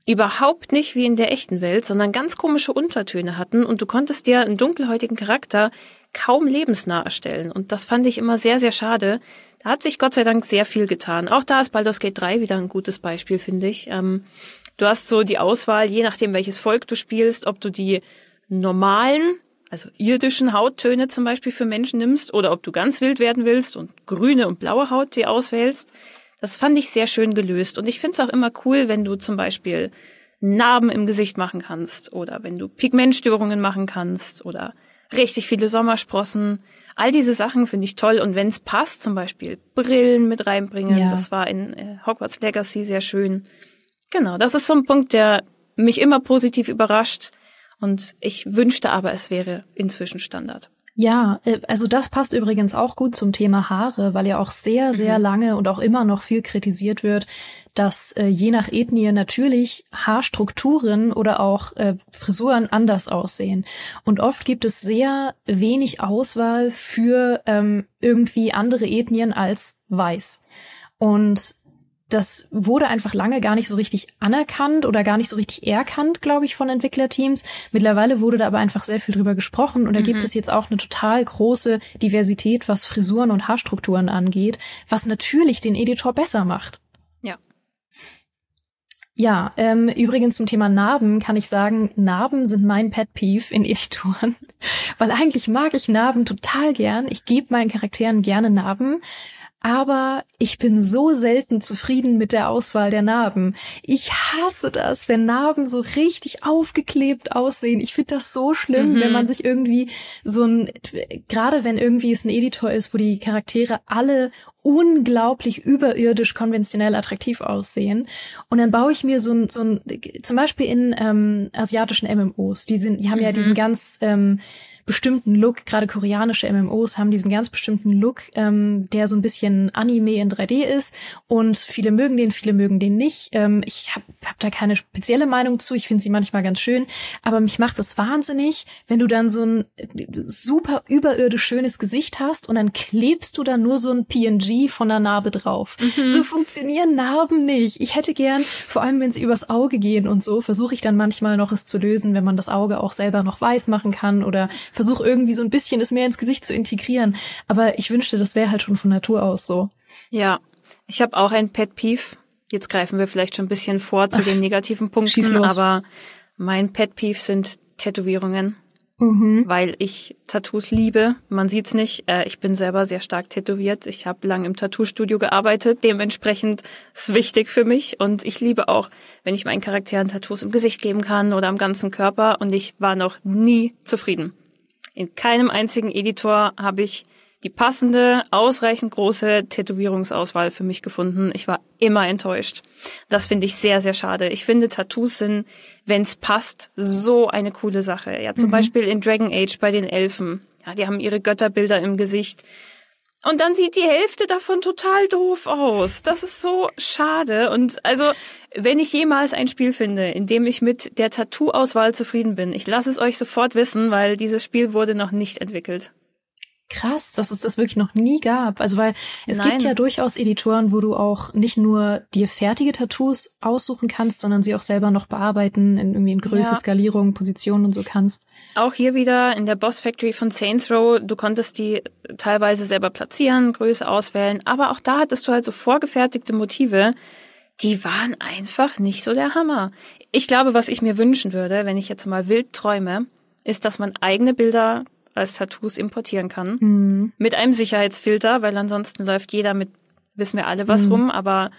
Überhaupt nicht wie in der echten Welt, sondern ganz komische Untertöne hatten und du konntest dir einen dunkelhäutigen Charakter kaum lebensnah erstellen. Und das fand ich immer sehr, sehr schade. Da hat sich Gott sei Dank sehr viel getan. Auch da ist Baldur's Gate 3 wieder ein gutes Beispiel, finde ich. Ähm, du hast so die Auswahl, je nachdem welches Volk du spielst, ob du die normalen also irdischen Hauttöne zum Beispiel für Menschen nimmst oder ob du ganz wild werden willst und grüne und blaue Haut dir auswählst. Das fand ich sehr schön gelöst. Und ich finde es auch immer cool, wenn du zum Beispiel Narben im Gesicht machen kannst oder wenn du Pigmentstörungen machen kannst oder richtig viele Sommersprossen. All diese Sachen finde ich toll. Und wenn es passt, zum Beispiel Brillen mit reinbringen. Ja. Das war in äh, Hogwarts Legacy sehr schön. Genau, das ist so ein Punkt, der mich immer positiv überrascht und ich wünschte aber, es wäre inzwischen Standard. Ja, äh, also das passt übrigens auch gut zum Thema Haare, weil ja auch sehr, sehr mhm. lange und auch immer noch viel kritisiert wird, dass äh, je nach Ethnie natürlich Haarstrukturen oder auch äh, Frisuren anders aussehen. Und oft gibt es sehr wenig Auswahl für ähm, irgendwie andere Ethnien als weiß. Und das wurde einfach lange gar nicht so richtig anerkannt oder gar nicht so richtig erkannt, glaube ich, von Entwicklerteams. Mittlerweile wurde da aber einfach sehr viel drüber gesprochen und da mhm. gibt es jetzt auch eine total große Diversität, was Frisuren und Haarstrukturen angeht, was natürlich den Editor besser macht. Ja. Ja, ähm, übrigens zum Thema Narben kann ich sagen, Narben sind mein Pet Peeve in [LAUGHS] Editoren, weil eigentlich mag ich Narben total gern. Ich gebe meinen Charakteren gerne Narben, aber ich bin so selten zufrieden mit der Auswahl der Narben. Ich hasse das, wenn Narben so richtig aufgeklebt aussehen. Ich finde das so schlimm, mhm. wenn man sich irgendwie so ein, gerade wenn irgendwie es ein Editor ist, wo die Charaktere alle unglaublich überirdisch konventionell attraktiv aussehen. Und dann baue ich mir so ein, so ein zum Beispiel in ähm, asiatischen MMOs, die sind, die haben mhm. ja diesen ganz ähm, bestimmten Look, gerade koreanische MMOs haben diesen ganz bestimmten Look, ähm, der so ein bisschen Anime in 3D ist und viele mögen den, viele mögen den nicht. Ähm, ich habe hab da keine spezielle Meinung zu, ich finde sie manchmal ganz schön, aber mich macht es wahnsinnig, wenn du dann so ein super überirdisch schönes Gesicht hast und dann klebst du da nur so ein PNG PNG von der Narbe drauf. Mhm. So funktionieren Narben nicht. Ich hätte gern, vor allem wenn sie übers Auge gehen und so, versuche ich dann manchmal noch es zu lösen, wenn man das Auge auch selber noch weiß machen kann oder versuche irgendwie so ein bisschen es mehr ins Gesicht zu integrieren. Aber ich wünschte, das wäre halt schon von Natur aus so. Ja, ich habe auch ein Pet Peeve. Jetzt greifen wir vielleicht schon ein bisschen vor zu Ach, den negativen Punkten, aber mein Pet Peeve sind Tätowierungen mhm. weil ich Tattoos liebe. Man sieht's nicht. Äh, ich bin selber sehr stark tätowiert. Ich habe lang im Tattoo-Studio gearbeitet. Dementsprechend ist es wichtig für mich. Und ich liebe auch, wenn ich meinen Charakteren Tattoos im Gesicht geben kann oder am ganzen Körper. Und ich war noch nie zufrieden. In keinem einzigen Editor habe ich die passende, ausreichend große Tätowierungsauswahl für mich gefunden. Ich war immer enttäuscht. Das finde ich sehr, sehr schade. Ich finde, Tattoos sind, wenn es passt, so eine coole Sache. Ja, zum mhm. Beispiel in Dragon Age bei den Elfen. Ja, die haben ihre Götterbilder im Gesicht. Und dann sieht die Hälfte davon total doof aus. Das ist so schade. Und also, wenn ich jemals ein Spiel finde, in dem ich mit der Tattoo-Auswahl zufrieden bin, ich lasse es euch sofort wissen, weil dieses Spiel wurde noch nicht entwickelt. Krass, dass es das wirklich noch nie gab. Also weil es Nein. gibt ja durchaus Editoren, wo du auch nicht nur dir fertige Tattoos aussuchen kannst, sondern sie auch selber noch bearbeiten in irgendwie in Größe, ja. Skalierung, Position und so kannst. Auch hier wieder in der Boss Factory von Saints Row, du konntest die teilweise selber platzieren, Größe auswählen, aber auch da hattest du halt so vorgefertigte Motive, die waren einfach nicht so der Hammer. Ich glaube, was ich mir wünschen würde, wenn ich jetzt mal wild träume, ist, dass man eigene Bilder als Tattoos importieren kann. Mhm. Mit einem Sicherheitsfilter, weil ansonsten läuft jeder mit, wissen wir alle was mhm. rum, aber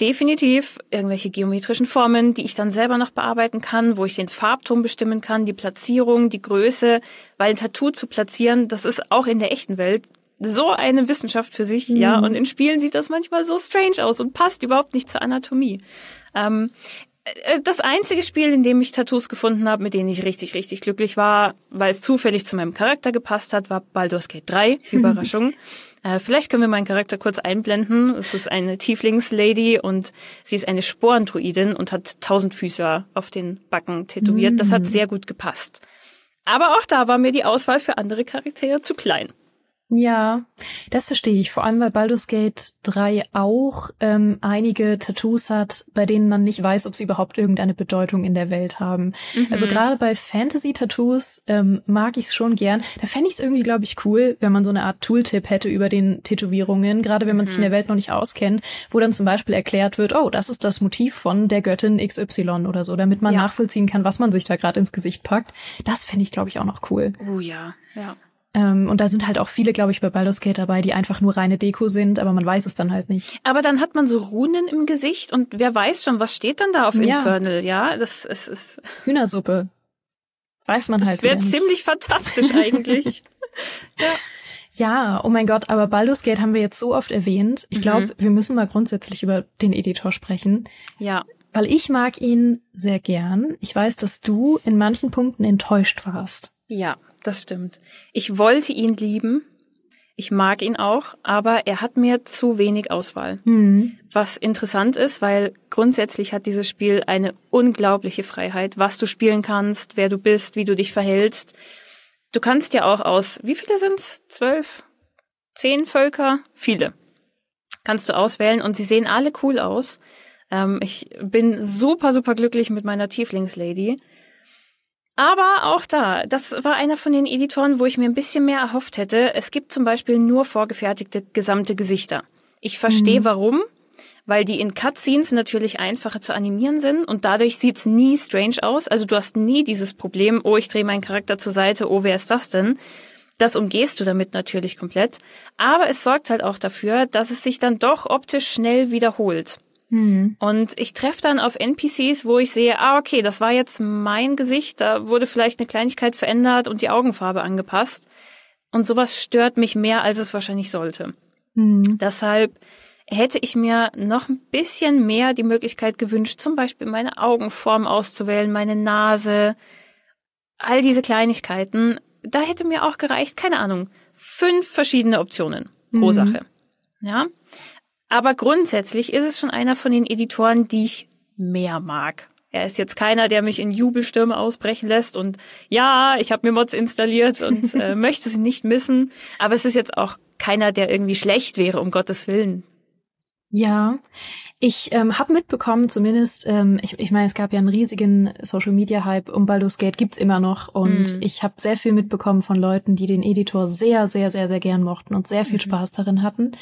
definitiv irgendwelche geometrischen Formen, die ich dann selber noch bearbeiten kann, wo ich den Farbton bestimmen kann, die Platzierung, die Größe, weil ein Tattoo zu platzieren, das ist auch in der echten Welt so eine Wissenschaft für sich, mhm. ja. Und in Spielen sieht das manchmal so strange aus und passt überhaupt nicht zur Anatomie. Ähm, äh, das einzige Spiel, in dem ich Tattoos gefunden habe, mit denen ich richtig, richtig glücklich war, weil es zufällig zu meinem Charakter gepasst hat, war Baldur's Gate 3. [LAUGHS] Überraschung. äh, vielleicht können wir meinen Charakter kurz einblenden. Es ist eine Tieflingslady und sie ist eine Sporendruidin und hat tausend Füße auf den Backen tätowiert. Das hat mm. sehr gut gepasst. Aber auch da war mir die Auswahl für andere Charaktere zu klein. Ja, das verstehe ich. Vor allem, weil Baldur's Gate 3 auch ähm, einige Tattoos hat, bei denen man nicht weiß, ob sie überhaupt irgendeine Bedeutung in der Welt haben. Mhm. Also gerade bei Fantasy-Tattoos ähm, mag ich es schon gern. Da fände ich es irgendwie, glaube ich, cool, wenn man so eine Art Tooltip hätte über den Tätowierungen, gerade wenn man mhm. sich in der Welt noch nicht auskennt, wo dann zum Beispiel erklärt wird, oh, das ist das Motiv von der Göttin XY oder so, damit man ja. nachvollziehen kann, was man sich da gerade ins Gesicht packt. Das fände ich, glaube ich, auch noch cool. Oh ja, ja. Ähm, und da sind halt auch viele, glaube ich, bei Baldur's Gate dabei, die einfach nur reine Deko sind, aber man weiß es dann halt nicht. Aber dann hat man so Runen im Gesicht und wer weiß schon, was steht dann da auf ja. Infernal, ja? Das ist, ist Hühnersuppe. Weiß man halt. Das wäre ziemlich fantastisch eigentlich. [LAUGHS] ja. Ja, oh mein Gott, aber Baldur's Gate haben wir jetzt so oft erwähnt. Ich glaube, mhm. wir müssen mal grundsätzlich über den Editor sprechen. Ja. Weil ich mag ihn sehr gern. Ich weiß, dass du in manchen Punkten enttäuscht warst. Ja das stimmt. Ich wollte ihn lieben. Ich mag ihn auch, aber er hat mir zu wenig Auswahl. Mhm. Was interessant ist, weil grundsätzlich hat dieses Spiel eine unglaubliche Freiheit, was du spielen kannst, wer du bist, wie du dich verhältst. Du kannst ja auch aus, wie viele sind's? Zwölf? Zehn Völker? Viele. Kannst du auswählen und sie sehen alle cool aus. Ähm, ich bin super, super glücklich mit meiner Tieflingslady. Aber auch da, das war einer von den Editoren, wo ich mir ein bisschen mehr erhofft hätte. Es gibt zum Beispiel nur vorgefertigte gesamte Gesichter. Ich verstehe mhm. warum, weil die in Cutscenes natürlich einfacher zu animieren sind und dadurch sieht's nie strange aus. Also du hast nie dieses Problem, oh, ich drehe meinen Charakter zur Seite, oh, wer ist das denn? Das umgehst du damit natürlich komplett. Aber es sorgt halt auch dafür, dass es sich dann doch optisch schnell wiederholt. Mhm. Und ich treffe dann auf NPCs, wo ich sehe, ah, okay, das war jetzt mein Gesicht, da wurde vielleicht eine Kleinigkeit verändert und die Augenfarbe angepasst. Und sowas stört mich mehr, als es wahrscheinlich sollte. Mhm. Deshalb hätte ich mir noch ein bisschen mehr die Möglichkeit gewünscht, zum Beispiel meine Augenform auszuwählen, meine Nase, all diese Kleinigkeiten. Da hätte mir auch gereicht, keine Ahnung, fünf verschiedene Optionen pro mhm. Sache. Ja, aber grundsätzlich ist es schon einer von den Editoren, die ich mehr mag. Er ist jetzt keiner, der mich in Jubelstürme ausbrechen lässt und ja, ich habe mir Mods installiert und [LAUGHS] äh, möchte sie nicht missen. Aber es ist jetzt auch keiner, der irgendwie schlecht wäre, um Gottes Willen. Ja, ich ähm, habe mitbekommen, zumindest, ähm, ich, ich meine, es gab ja einen riesigen Social-Media-Hype um Baldur's Gate, gibt's immer noch. Und mhm. ich habe sehr viel mitbekommen von Leuten, die den Editor sehr, sehr, sehr, sehr gern mochten und sehr viel mhm. Spaß darin hatten.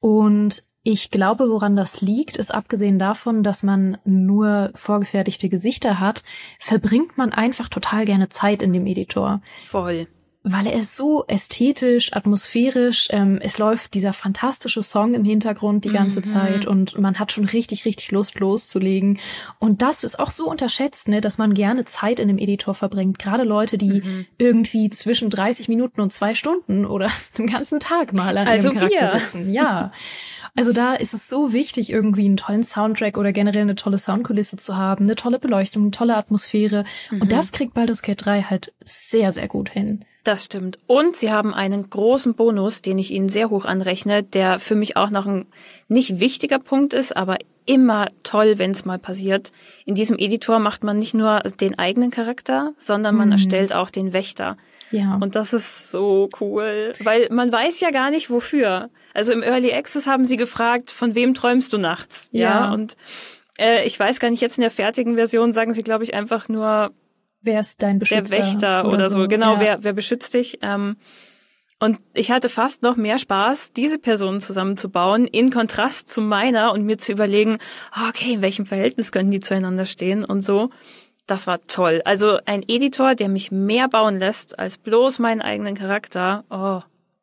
Und ich glaube, woran das liegt, ist abgesehen davon, dass man nur vorgefertigte Gesichter hat, verbringt man einfach total gerne Zeit in dem Editor. Voll weil er ist so ästhetisch, atmosphärisch. Ähm, es läuft dieser fantastische Song im Hintergrund die ganze mhm. Zeit und man hat schon richtig, richtig Lust loszulegen. Und das ist auch so unterschätzt, ne, dass man gerne Zeit in dem Editor verbringt. Gerade Leute, die mhm. irgendwie zwischen 30 Minuten und zwei Stunden oder [LAUGHS] den ganzen Tag mal an also ihrem Charakter wir. sitzen. Ja. Also da ist es so wichtig, irgendwie einen tollen Soundtrack oder generell eine tolle Soundkulisse zu haben, eine tolle Beleuchtung, eine tolle Atmosphäre. Mhm. Und das kriegt Baldur's Gate 3 halt sehr, sehr gut hin. Das stimmt. Und sie haben einen großen Bonus, den ich ihnen sehr hoch anrechne, der für mich auch noch ein nicht wichtiger Punkt ist, aber immer toll, wenn es mal passiert. In diesem Editor macht man nicht nur den eigenen Charakter, sondern man mhm. erstellt auch den Wächter. Ja. Und das ist so cool, weil man weiß ja gar nicht wofür. Also im Early Access haben sie gefragt, von wem träumst du nachts? Ja. ja und äh, ich weiß gar nicht, jetzt in der fertigen Version sagen sie, glaube ich, einfach nur, wer ist dein Beschützer? Der Wächter oder, oder so. Genau, ja. wer, wer beschützt dich? Ähm, und ich hatte fast noch mehr Spaß, diese Personen zusammenzubauen, in Kontrast zu meiner und mir zu überlegen, ah, okay, in welchem Verhältnis können die zueinander stehen und so. Das war toll. Also ein Editor, der mich mehr bauen lässt als bloß meinen eigenen Charakter. Oh,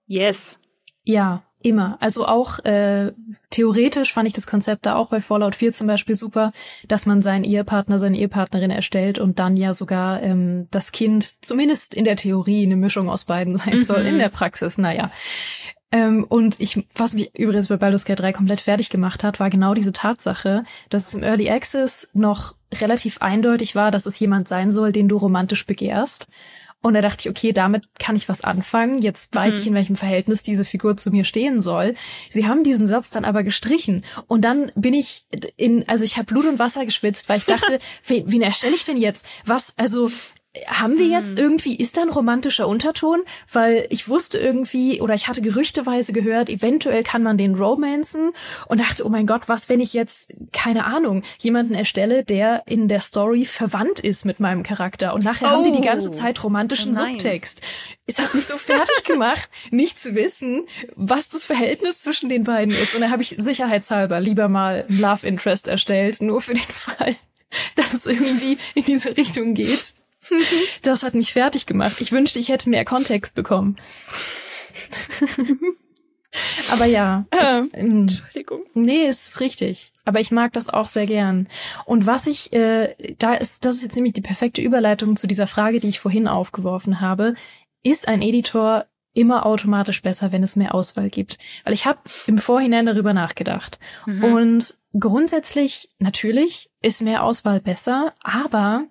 yes. Ja, Immer. Also auch äh, theoretisch fand ich das Konzept da auch bei Fallout 4 zum Beispiel super, dass man seinen Ehepartner, seine Ehepartnerin erstellt und dann ja sogar ähm, das Kind zumindest in der Theorie eine Mischung aus beiden sein mhm. soll. In der Praxis, naja. Ähm, und ich, was mich übrigens bei Baldur's Gate 3 komplett fertig gemacht hat, war genau diese Tatsache, dass es im Early Access noch relativ eindeutig war, dass es jemand sein soll, den du romantisch begehrst. Und da dachte ich, okay, damit kann ich was anfangen. Jetzt weiß mhm. ich, in welchem Verhältnis diese Figur zu mir stehen soll. Sie haben diesen Satz dann aber gestrichen. Und dann bin ich in, also ich habe Blut und Wasser geschwitzt, weil ich dachte, [LAUGHS] wen, wen erstelle ich denn jetzt? Was, also haben wir jetzt mhm. irgendwie, ist da ein romantischer Unterton? Weil ich wusste irgendwie, oder ich hatte gerüchteweise gehört, eventuell kann man den romanzen und dachte, oh mein Gott, was, wenn ich jetzt, keine Ahnung, jemanden erstelle, der in der Story verwandt ist mit meinem Charakter und nachher oh. haben die die ganze oh. Zeit romantischen oh Subtext. Es hat mich so fertig gemacht, [LAUGHS] nicht zu wissen, was das Verhältnis zwischen den beiden ist. Und da habe ich sicherheitshalber lieber mal Love Interest erstellt, nur für den [LAUGHS] Fall, dass es irgendwie in diese Richtung geht. [LAUGHS] Das hat mich fertig gemacht. Ich wünschte, ich hätte mehr Kontext bekommen. [LAUGHS] Aber ja. Ähm, ich, ähm, Entschuldigung. Nee, es ist richtig. Aber ich mag das auch sehr gern. Und was ich, äh, da ist, das ist jetzt nämlich die perfekte Überleitung zu dieser Frage, die ich vorhin aufgeworfen habe. Ist ein Editor immer automatisch besser, wenn es mehr Auswahl gibt? Weil ich habe im Vorhinein darüber nachgedacht. Mhm. Und grundsätzlich, natürlich, ist mehr Auswahl besser, aber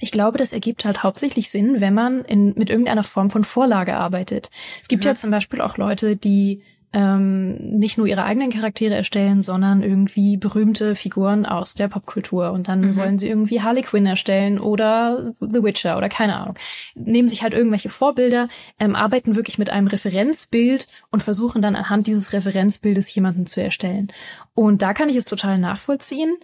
ich glaube, das ergibt halt hauptsächlich Sinn, wenn man in, mit irgendeiner Form von Vorlage arbeitet. Es gibt ja, ja zum Beispiel auch Leute, die ähm, nicht nur ihre eigenen Charaktere erstellen, sondern irgendwie berühmte Figuren aus der Popkultur. Und dann mhm. wollen sie irgendwie Harley Quinn erstellen oder The Witcher oder keine Ahnung. Nehmen sich halt irgendwelche Vorbilder, ähm, arbeiten wirklich mit einem Referenzbild und versuchen dann anhand dieses Referenzbildes jemanden zu erstellen. Und da kann ich es total nachvollziehen.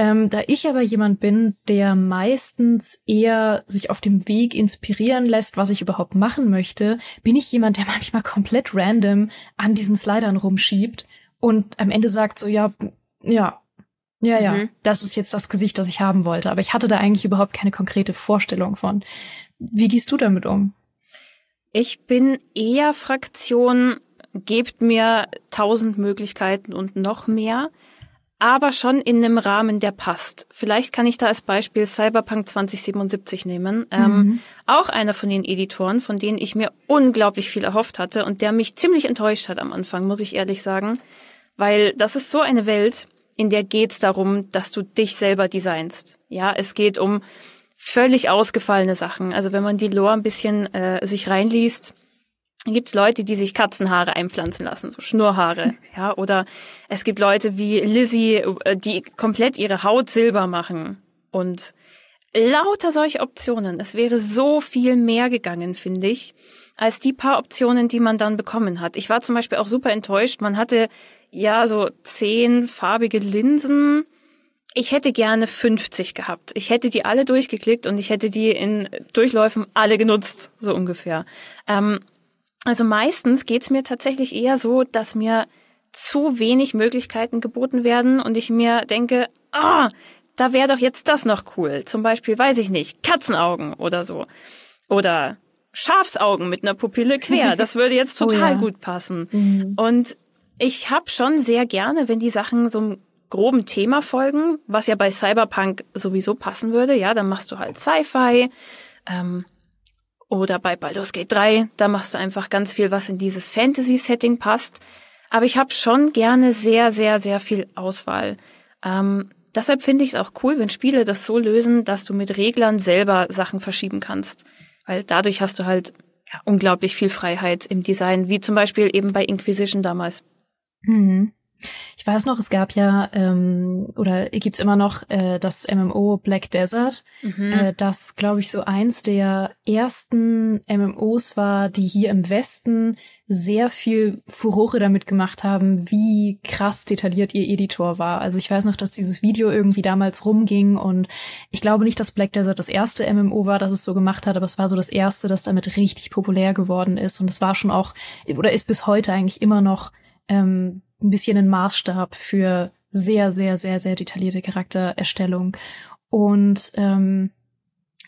Ähm, da ich aber jemand bin, der meistens eher sich auf dem Weg inspirieren lässt, was ich überhaupt machen möchte, bin ich jemand, der [LAUGHS] manchmal komplett random an diesen Slidern rumschiebt und am Ende sagt so, ja, ja, ja, ja, mhm. das ist jetzt das Gesicht, das ich haben wollte. Aber ich hatte da eigentlich überhaupt keine konkrete Vorstellung von. Wie gehst du damit um? Ich bin eher Fraktion, gebt mir tausend Möglichkeiten und noch mehr aber schon in einem Rahmen, der passt. Vielleicht kann ich da als Beispiel Cyberpunk 2077 nehmen. Ähm, mhm. auch einer von den Editoren, von denen ich mir unglaublich viel erhofft hatte und der mich ziemlich enttäuscht hat am Anfang, muss ich ehrlich sagen. Weil das ist so eine Welt, in der geht's darum, dass du dich selber designst. Ja, es geht um völlig ausgefallene Sachen. Also wenn man die Lore ein bisschen äh, sich reinliest, gibt es Leute, die sich Katzenhaare einpflanzen lassen, so Schnurrhaare, [LAUGHS] ja, oder es gibt Leute wie Lizzie, äh, die komplett ihre Haut silber machen und lauter solche Optionen. Es wäre so viel mehr gegangen, finde ich. als die paar Optionen, die man dann bekommen hat. Ich war zum Beispiel auch super enttäuscht. Man hatte ja so zehn farbige Linsen. Ich hätte gerne 50 gehabt. Ich hätte die alle durchgeklickt und ich hätte die in Durchläufen alle genutzt, so ungefähr. Ähm, also meistens geht's mir tatsächlich eher so, dass mir zu wenig Möglichkeiten geboten werden und ich mir denke, ah, da wäre doch jetzt das noch cool. Zum Beispiel, weiß ich nicht, Katzenaugen oder so. Oder Schafsaugen mit einer Pupille quer. Das würde jetzt [LAUGHS] total oh ja. gut passen. Mhm. Und ich habe schon sehr gerne, wenn die Sachen so einem groben Thema folgen, was ja bei Cyberpunk sowieso passen würde. Ja, dann machst du halt Sci-Fi. Ähm, oder bei Baldur's Gate 3, da machst du einfach ganz viel, was in dieses Fantasy-Setting passt. Aber ich habe schon gerne sehr, sehr, sehr viel Auswahl. Ähm, deshalb finde ich es auch cool, wenn Spiele das so lösen, dass du mit Reglern selber Sachen verschieben kannst. Weil dadurch hast du halt ja, unglaublich viel Freiheit im Design, wie zum Beispiel eben bei Inquisition damals. Mhm. Ich weiß noch, es gab ja ähm, oder gibt's immer noch äh, das MMO Black Desert, mhm. äh, das glaube ich so eins der ersten MMOs war, die hier im Westen sehr viel Furore damit gemacht haben, wie krass detailliert ihr Editor war. Also ich weiß noch, dass dieses Video irgendwie damals rumging und ich glaube nicht, dass Black Desert das erste MMO war, das es so gemacht hat, aber es war so das erste, das damit richtig populär geworden ist und es war schon auch oder ist bis heute eigentlich immer noch ähm, ein bisschen ein Maßstab für sehr, sehr, sehr, sehr detaillierte Charaktererstellung. Und ähm,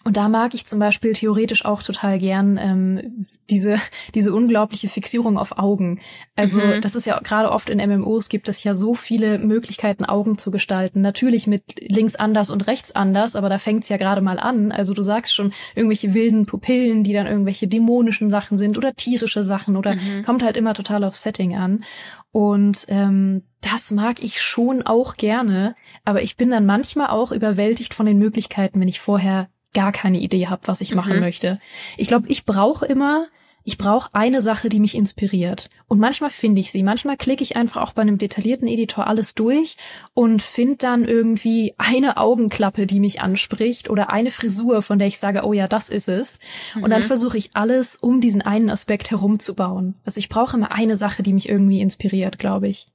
und da mag ich zum Beispiel theoretisch auch total gern ähm, diese, [LAUGHS] diese unglaubliche Fixierung auf Augen. Also mhm. das ist ja gerade oft in MMOs gibt es ja so viele Möglichkeiten, Augen zu gestalten. Natürlich mit links anders und rechts anders, aber da fängt's ja gerade mal an. Also du sagst schon irgendwelche wilden Pupillen, die dann irgendwelche dämonischen Sachen sind oder tierische Sachen oder mhm. kommt halt immer total auf Setting an. Und ähm, das mag ich schon auch gerne, aber ich bin dann manchmal auch überwältigt von den Möglichkeiten, wenn ich vorher gar keine Idee habe, was ich machen mhm. möchte. Ich glaube, ich brauche immer, ich brauche eine Sache, die mich inspiriert. Und manchmal finde ich sie. Manchmal klicke ich einfach auch bei einem detaillierten Editor alles durch und finde dann irgendwie eine Augenklappe, die mich anspricht oder eine Frisur, von der ich sage, oh ja, das ist es. Mhm. Und dann mhm. versuche ich alles, um diesen einen Aspekt herumzubauen. Also ich brauche immer eine Sache, die mich irgendwie inspiriert, glaube ich.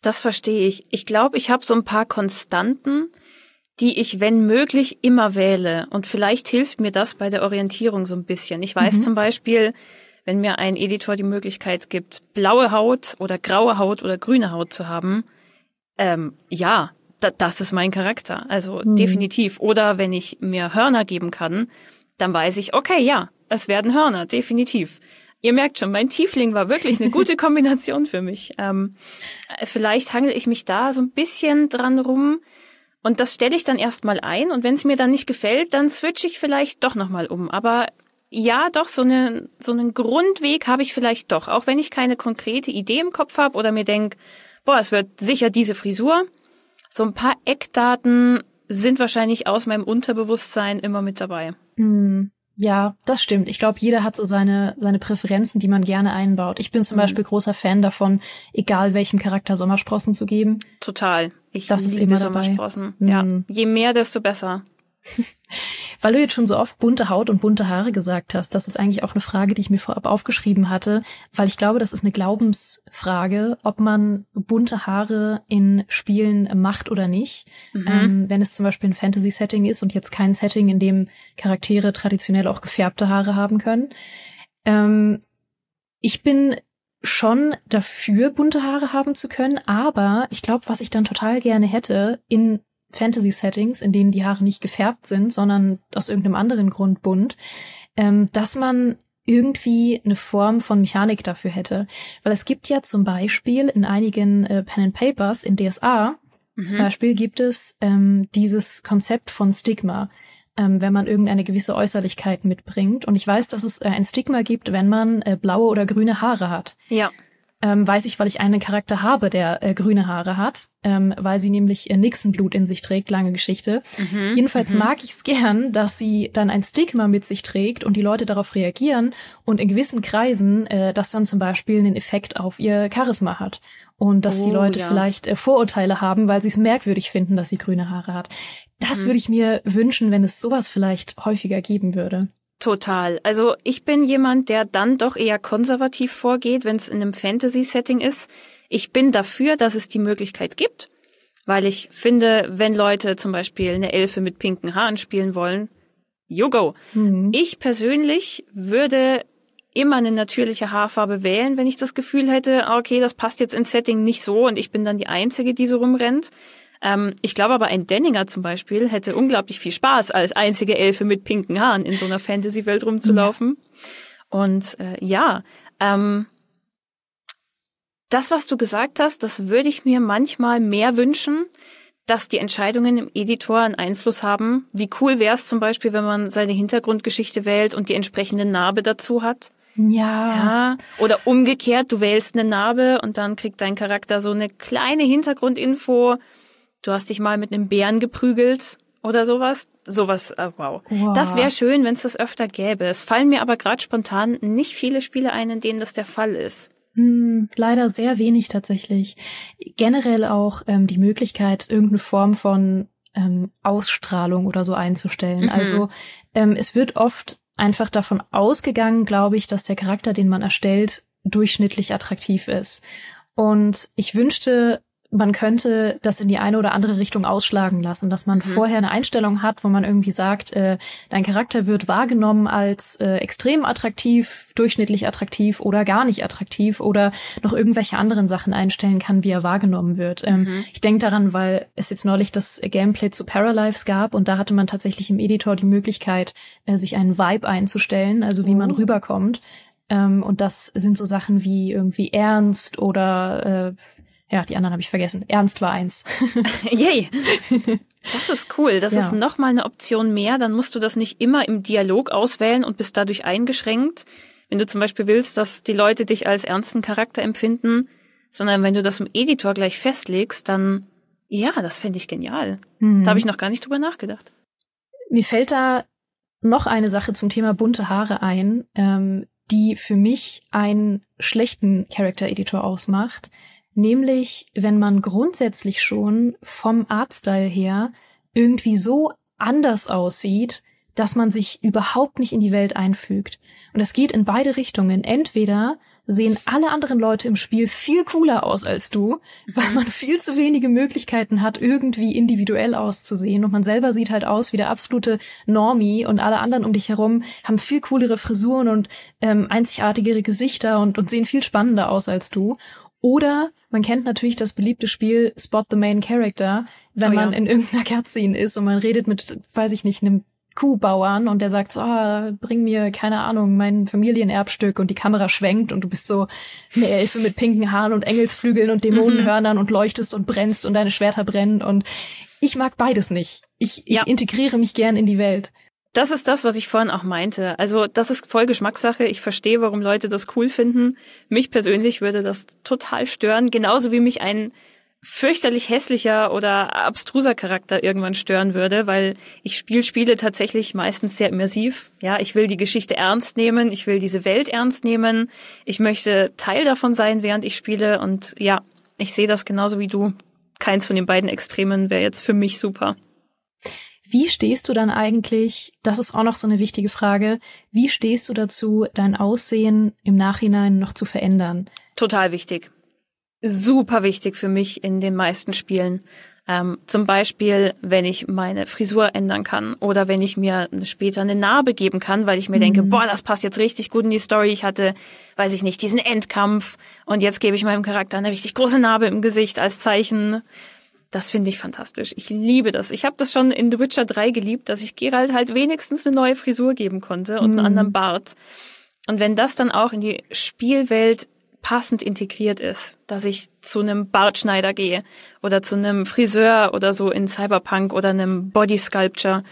Das verstehe ich. Ich glaube, ich habe so ein paar Konstanten, die ich, wenn möglich, immer wähle. Und vielleicht hilft mir das bei der Orientierung so ein bisschen. Ich weiß mhm. zum Beispiel, wenn mir ein Editor die Möglichkeit gibt, blaue Haut oder graue Haut oder grüne Haut zu haben, ähm, ja, da, das ist mein Charakter. Also mhm. definitiv. Oder wenn ich mir Hörner geben kann, dann weiß ich, okay, ja, es werden Hörner, definitiv. Ihr merkt schon, mein Tiefling war wirklich eine gute [LAUGHS] Kombination für mich. Ähm, vielleicht hangel ich mich da so ein bisschen dran rum, und das stelle ich dann erstmal ein und wenn es mir dann nicht gefällt, dann switche ich vielleicht doch nochmal um. Aber ja, doch, so, eine, so einen Grundweg habe ich vielleicht doch. Auch wenn ich keine konkrete Idee im Kopf habe oder mir denk, boah, es wird sicher diese Frisur. So ein paar Eckdaten sind wahrscheinlich aus meinem Unterbewusstsein immer mit dabei. Mhm. Ja, das stimmt. Ich glaube, jeder hat so seine, seine Präferenzen, die man gerne einbaut. Ich bin zum mhm. Beispiel großer Fan davon, egal welchem Charakter Sommersprossen zu geben. Total. Ich das liebe ist immer Sommersprossen. Dabei. Ja. Mhm. Je mehr, desto besser. Weil du jetzt schon so oft bunte Haut und bunte Haare gesagt hast, das ist eigentlich auch eine Frage, die ich mir vorab aufgeschrieben hatte, weil ich glaube, das ist eine Glaubensfrage, ob man bunte Haare in Spielen macht oder nicht. Mhm. Ähm, wenn es zum Beispiel ein Fantasy-Setting ist und jetzt kein Setting, in dem Charaktere traditionell auch gefärbte Haare haben können. Ähm, ich bin schon dafür, bunte Haare haben zu können, aber ich glaube, was ich dann total gerne hätte in Fantasy-Settings, in denen die Haare nicht gefärbt sind, sondern aus irgendeinem anderen Grund bunt, ähm, dass man irgendwie eine Form von Mechanik dafür hätte. Weil es gibt ja zum Beispiel in einigen äh, Pen and Papers in DSA, mhm. zum Beispiel gibt es ähm, dieses Konzept von Stigma, ähm, wenn man irgendeine gewisse Äußerlichkeit mitbringt. Und ich weiß, dass es äh, ein Stigma gibt, wenn man äh, blaue oder grüne Haare hat. Ja ähm, weiß ich, weil ich einen Charakter habe, der äh, grüne Haare hat, ähm, weil sie nämlich äh, Nixon-Blut in sich trägt, lange Geschichte. Mhm, Jedenfalls mhm. mag ich es gern, dass sie dann ein Stigma mit sich trägt und die Leute darauf reagieren und in gewissen Kreisen äh, das dann zum Beispiel einen Effekt auf ihr Charisma hat. Und dass oh, die Leute ja. vielleicht äh, Vorurteile haben, weil sie es merkwürdig finden, dass sie grüne Haare hat. Das mhm. würde ich mir wünschen, wenn es sowas vielleicht häufiger geben würde. Total. Also ich bin jemand, der dann doch eher konservativ vorgeht, wenn es in einem Fantasy-Setting ist. Ich bin dafür, dass es die Möglichkeit gibt, weil ich finde, wenn Leute zum Beispiel eine Elfe mit pinken Haaren spielen wollen, you go. Mhm. Ich persönlich würde immer eine natürliche Haarfarbe wählen, wenn ich das Gefühl hätte, okay, das passt jetzt ins Setting nicht so und ich bin dann die Einzige, die so rumrennt. Ähm, ich glaube aber, ein Denninger zum Beispiel hätte unglaublich viel Spaß, als einzige Elfe mit pinken Haaren in so einer Fantasy-Welt rumzulaufen. Ja. Und äh, ja, ähm, das, was du gesagt hast, das würde ich mir manchmal mehr wünschen, dass die Entscheidungen im Editor einen Einfluss haben. Wie cool wäre es zum Beispiel, wenn man seine Hintergrundgeschichte wählt und die entsprechende Narbe dazu hat? Ja. ja. Oder umgekehrt, du wählst eine Narbe und dann kriegt dein Charakter so eine kleine Hintergrundinfo. Du hast dich mal mit einem Bären geprügelt oder sowas. Sowas, äh, wow. wow. Das wäre schön, wenn es das öfter gäbe. Es fallen mir aber gerade spontan nicht viele Spiele ein, in denen das der Fall ist. Hm, leider sehr wenig tatsächlich. Generell auch ähm, die Möglichkeit, irgendeine Form von ähm, Ausstrahlung oder so einzustellen. Mhm. Also ähm, es wird oft einfach davon ausgegangen, glaube ich, dass der Charakter, den man erstellt, durchschnittlich attraktiv ist. Und ich wünschte, man könnte das in die eine oder andere Richtung ausschlagen lassen, dass man mhm. vorher eine Einstellung hat, wo man irgendwie sagt, äh, dein Charakter wird wahrgenommen als äh, extrem attraktiv, durchschnittlich attraktiv oder gar nicht attraktiv oder noch irgendwelche anderen Sachen einstellen kann, wie er wahrgenommen wird. Ähm, mhm. Ich denke daran, weil es jetzt neulich das Gameplay zu Paralives gab und da hatte man tatsächlich im Editor die Möglichkeit, äh, sich einen Vibe einzustellen, also wie oh. man rüberkommt. Ähm, und das sind so Sachen wie irgendwie ernst oder äh, ja, die anderen habe ich vergessen. Ernst war eins. [LAUGHS] Yay! Das ist cool. Das ja. ist nochmal eine Option mehr. Dann musst du das nicht immer im Dialog auswählen und bist dadurch eingeschränkt. Wenn du zum Beispiel willst, dass die Leute dich als ernsten Charakter empfinden, sondern wenn du das im Editor gleich festlegst, dann ja, das fände ich genial. Hm. Da habe ich noch gar nicht drüber nachgedacht. Mir fällt da noch eine Sache zum Thema bunte Haare ein, ähm, die für mich einen schlechten Character Editor ausmacht nämlich wenn man grundsätzlich schon vom Artstyle her irgendwie so anders aussieht, dass man sich überhaupt nicht in die Welt einfügt. Und es geht in beide Richtungen. Entweder sehen alle anderen Leute im Spiel viel cooler aus als du, weil man viel zu wenige Möglichkeiten hat, irgendwie individuell auszusehen. Und man selber sieht halt aus wie der absolute Normie und alle anderen um dich herum haben viel coolere Frisuren und ähm, einzigartigere Gesichter und, und sehen viel spannender aus als du. Oder man kennt natürlich das beliebte Spiel Spot the Main Character, wenn oh, man ja. in irgendeiner Cutscene ist und man redet mit, weiß ich nicht, einem Kuhbauern und der sagt so, ah, bring mir, keine Ahnung, mein Familienerbstück und die Kamera schwenkt und du bist so eine Elfe mit pinken Haaren und Engelsflügeln und Dämonenhörnern mhm. und leuchtest und brennst und deine Schwerter brennen und ich mag beides nicht. Ich, ich ja. integriere mich gern in die Welt. Das ist das, was ich vorhin auch meinte. Also das ist voll Geschmackssache. Ich verstehe, warum Leute das cool finden. Mich persönlich würde das total stören, genauso wie mich ein fürchterlich hässlicher oder abstruser Charakter irgendwann stören würde, weil ich spiele Spiele tatsächlich meistens sehr immersiv. Ja, ich will die Geschichte ernst nehmen, ich will diese Welt ernst nehmen, ich möchte Teil davon sein, während ich spiele und ja, ich sehe das genauso wie du. Keins von den beiden Extremen wäre jetzt für mich super. Wie stehst du dann eigentlich, das ist auch noch so eine wichtige Frage, wie stehst du dazu, dein Aussehen im Nachhinein noch zu verändern? Total wichtig. Super wichtig für mich in den meisten Spielen. Ähm, zum Beispiel, wenn ich meine Frisur ändern kann oder wenn ich mir später eine Narbe geben kann, weil ich mir mhm. denke, boah, das passt jetzt richtig gut in die Story. Ich hatte, weiß ich nicht, diesen Endkampf und jetzt gebe ich meinem Charakter eine richtig große Narbe im Gesicht als Zeichen das finde ich fantastisch. Ich liebe das. Ich habe das schon in The Witcher 3 geliebt, dass ich Geralt halt wenigstens eine neue Frisur geben konnte und mhm. einen anderen Bart. Und wenn das dann auch in die Spielwelt passend integriert ist, dass ich zu einem Bartschneider gehe oder zu einem Friseur oder so in Cyberpunk oder einem Body Sculpture,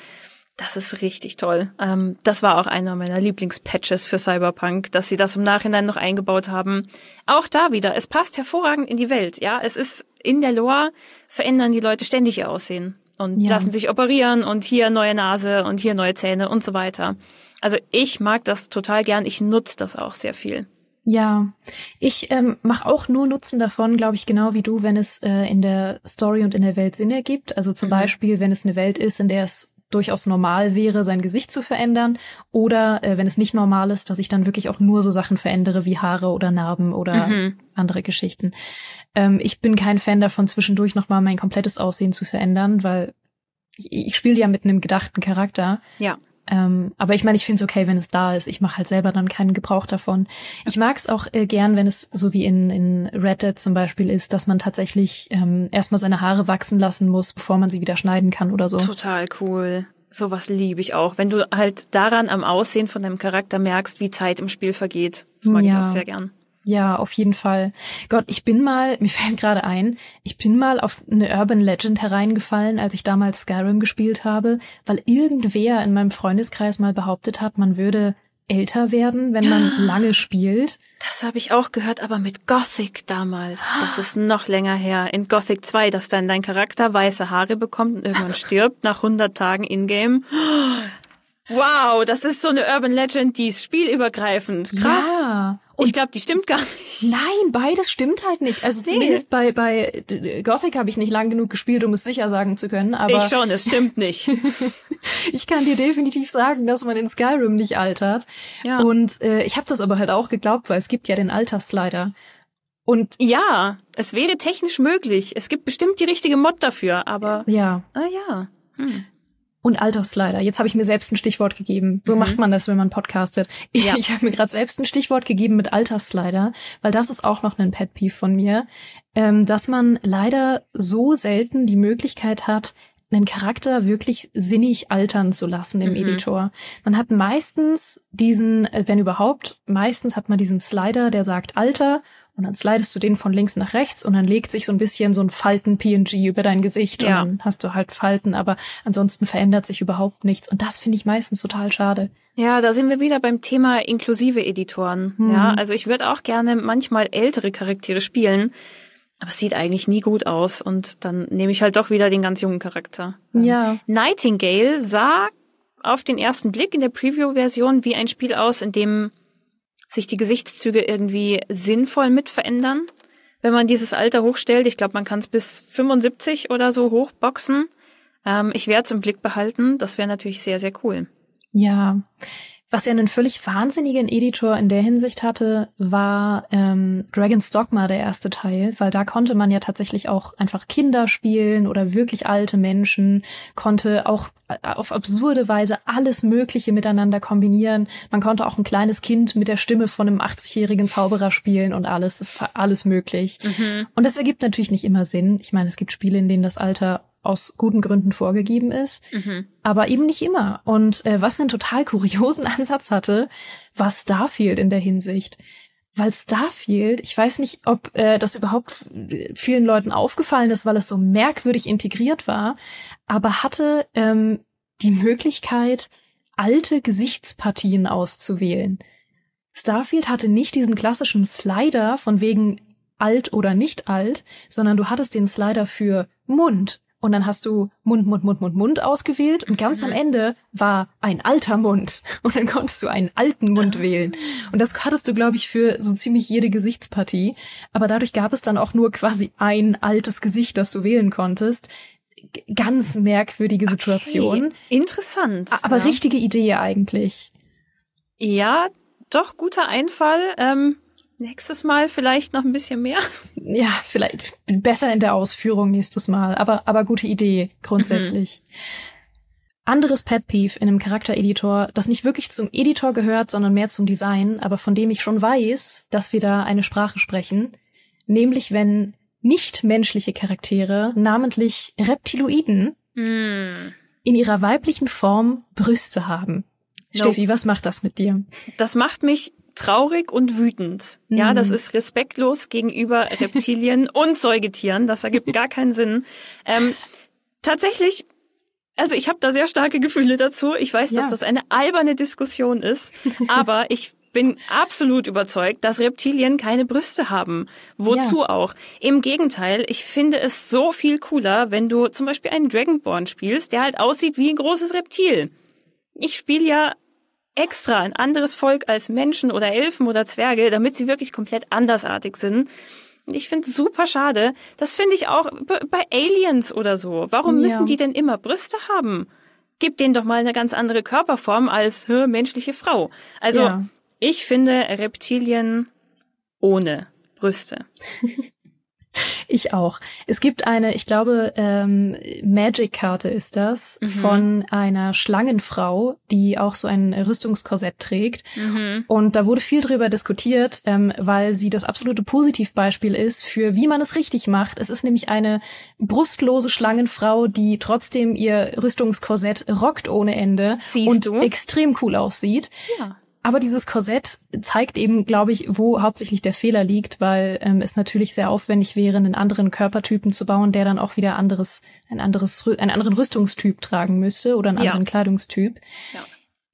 das ist richtig toll. Ähm, das war auch einer meiner Lieblingspatches für Cyberpunk, dass sie das im Nachhinein noch eingebaut haben. Auch da wieder, es passt hervorragend in die Welt. Ja, es ist in der Lore verändern die Leute ständig ihr Aussehen und ja. lassen sich operieren und hier neue Nase und hier neue Zähne und so weiter. Also ich mag das total gern. Ich nutze das auch sehr viel. Ja, ich ähm, mache auch nur Nutzen davon, glaube ich, genau wie du, wenn es äh, in der Story und in der Welt Sinn ergibt. Also zum mhm. Beispiel, wenn es eine Welt ist, in der es durchaus normal wäre, sein Gesicht zu verändern. Oder äh, wenn es nicht normal ist, dass ich dann wirklich auch nur so Sachen verändere wie Haare oder Narben oder mhm. andere Geschichten. Ähm, ich bin kein Fan davon, zwischendurch nochmal mein komplettes Aussehen zu verändern, weil ich, ich spiele ja mit einem gedachten Charakter. Ja. Ähm, aber ich meine, ich finde es okay, wenn es da ist. Ich mache halt selber dann keinen Gebrauch davon. Ich mag es auch äh, gern, wenn es so wie in, in Red Dead zum Beispiel ist, dass man tatsächlich ähm, erstmal seine Haare wachsen lassen muss, bevor man sie wieder schneiden kann oder so. Total cool. Sowas liebe ich auch. Wenn du halt daran am Aussehen von deinem Charakter merkst, wie Zeit im Spiel vergeht. Das mag ja. ich auch sehr gern. Ja, auf jeden Fall. Gott, ich bin mal, [LAUGHS] mir fällt gerade ein, ich bin mal auf eine Urban Legend hereingefallen, als ich damals Skyrim gespielt habe, weil irgendwer in meinem Freundeskreis mal behauptet hat, man würde älter werden, wenn man lange spielt. Das habe ich auch gehört, aber mit Gothic damals. Das ist noch länger her. In Gothic 2, dass dann dein Charakter weiße Haare bekommt und irgendwann [LAUGHS] stirbt nach 100 Tagen in-game. Wow, das ist so eine Urban Legend, die ist spielübergreifend. Krass. Ja. Und ich glaube, die stimmt gar nicht. Nein, beides stimmt halt nicht. Also nee. zumindest bei, bei Gothic habe ich nicht lang genug gespielt, um es sicher sagen zu können. Aber ich schon, es stimmt nicht. [LAUGHS] ich kann dir definitiv sagen, dass man in Skyrim nicht altert. Ja. Und äh, ich habe das aber halt auch geglaubt, weil es gibt ja den Altersslider. Und ja, es wäre technisch möglich. Es gibt bestimmt die richtige Mod dafür, aber ja. Ah ja. Hm und Altersslider. Jetzt habe ich mir selbst ein Stichwort gegeben. So mhm. macht man das, wenn man podcastet. Ja. Ich habe mir gerade selbst ein Stichwort gegeben mit Altersslider, weil das ist auch noch ein Pet Peeve von mir, ähm, dass man leider so selten die Möglichkeit hat, einen Charakter wirklich sinnig altern zu lassen im mhm. Editor. Man hat meistens diesen, äh, wenn überhaupt, meistens hat man diesen Slider, der sagt Alter und dann slidest du den von links nach rechts und dann legt sich so ein bisschen so ein Falten-PNG über dein Gesicht ja. und dann hast du halt Falten, aber ansonsten verändert sich überhaupt nichts. Und das finde ich meistens total schade. Ja, da sind wir wieder beim Thema inklusive Editoren. Hm. Ja, also ich würde auch gerne manchmal ältere Charaktere spielen, aber es sieht eigentlich nie gut aus und dann nehme ich halt doch wieder den ganz jungen Charakter. Ja. Nightingale sah auf den ersten Blick in der Preview-Version wie ein Spiel aus, in dem sich die Gesichtszüge irgendwie sinnvoll mit verändern, wenn man dieses Alter hochstellt. Ich glaube, man kann es bis 75 oder so hochboxen. Ähm, ich werde es im Blick behalten. Das wäre natürlich sehr, sehr cool. Ja. Was ja einen völlig wahnsinnigen Editor in der Hinsicht hatte, war ähm, Dragon's Dogma, der erste Teil, weil da konnte man ja tatsächlich auch einfach Kinder spielen oder wirklich alte Menschen, konnte auch äh, auf absurde Weise alles Mögliche miteinander kombinieren. Man konnte auch ein kleines Kind mit der Stimme von einem 80-jährigen Zauberer spielen und alles. Es war alles möglich. Mhm. Und das ergibt natürlich nicht immer Sinn. Ich meine, es gibt Spiele, in denen das Alter aus guten Gründen vorgegeben ist, mhm. aber eben nicht immer. Und äh, was einen total [LAUGHS] kuriosen Ansatz hatte, war Starfield in der Hinsicht. Weil Starfield, ich weiß nicht, ob äh, das überhaupt vielen Leuten aufgefallen ist, weil es so merkwürdig integriert war, aber hatte ähm, die Möglichkeit, alte Gesichtspartien auszuwählen. Starfield hatte nicht diesen klassischen Slider von wegen alt oder nicht alt, sondern du hattest den Slider für Mund, und dann hast du Mund, Mund, Mund, Mund, Mund ausgewählt und ganz am. Ende war ein alter Mund [LAUGHS] und dann konntest du einen alten Mund wählen. Und das hattest du, glaube ich, für so ziemlich jede Gesichtspartie. Aber dadurch gab es dann auch nur quasi ein altes Gesicht, das du wählen konntest. Ganz merkwürdige Situation. Okay. Interessant. Aber ja. richtige Idee eigentlich. Ja, doch, guter Einfall. Ähm, Nächstes Mal vielleicht noch ein bisschen mehr. [LAUGHS] Ja, vielleicht besser in der Ausführung nächstes Mal, aber, aber gute Idee grundsätzlich. Mhm. Anderes Pet Peeve in einem Charaktereditor, das nicht wirklich zum Editor gehört, sondern mehr zum Design, aber von dem ich schon weiß, dass wir da eine Sprache sprechen, nämlich wenn nichtmenschliche Charaktere, namentlich Reptiloiden, mm. in ihrer weiblichen Form Brüste haben. No. Steffi, was macht das mit dir? Das macht mich traurig und wütend. Mhm. Ja, das ist respektlos gegenüber Reptilien [LAUGHS] und Säugetieren. Das ergibt gar keinen Sinn. Ähm, tatsächlich also ich habe da sehr starke Gefühle dazu. Ich weiß, ja. dass das eine alberne Diskussion ist, aber ich bin absolut überzeugt, dass Reptilien keine Brüste haben. Wozu ja. auch? Im Gegenteil, ich finde es so viel cooler, wenn du zum Beispiel einen Dragonborn spielst, der halt aussieht wie ein großes Reptil. Ich spiele ja extra ein anderes Volk als Menschen oder Elfen oder Zwerge, damit sie wirklich komplett andersartig sind. Ich finde es super schade. Das finde ich auch bei Aliens oder so. Warum ja. müssen die denn immer Brüste haben? gib denen doch mal eine ganz andere Körperform als hä, menschliche Frau. Also Ja. ich finde Reptilien ohne Brüste. [LAUGHS] [LAUGHS] Ich auch. Es gibt eine, ich glaube, ähm, Magic-Karte ist das, Mhm. von einer Schlangenfrau, die auch so ein Rüstungskorsett trägt. Mhm. Und da wurde viel drüber diskutiert, ähm, weil sie das absolute Positivbeispiel ist für wie man es richtig macht. Es ist nämlich eine brustlose Schlangenfrau, die trotzdem ihr Rüstungskorsett rockt ohne Ende Siehst und du? extrem cool aussieht. Ja. Aber dieses Korsett zeigt eben, glaube ich, wo hauptsächlich der Fehler liegt, weil ähm, es natürlich sehr aufwendig wäre, einen anderen Körpertypen zu bauen, der dann auch wieder anderes, ein anderes, einen anderen Rüstungstyp tragen müsste oder einen Ja. anderen Kleidungstyp. Ja.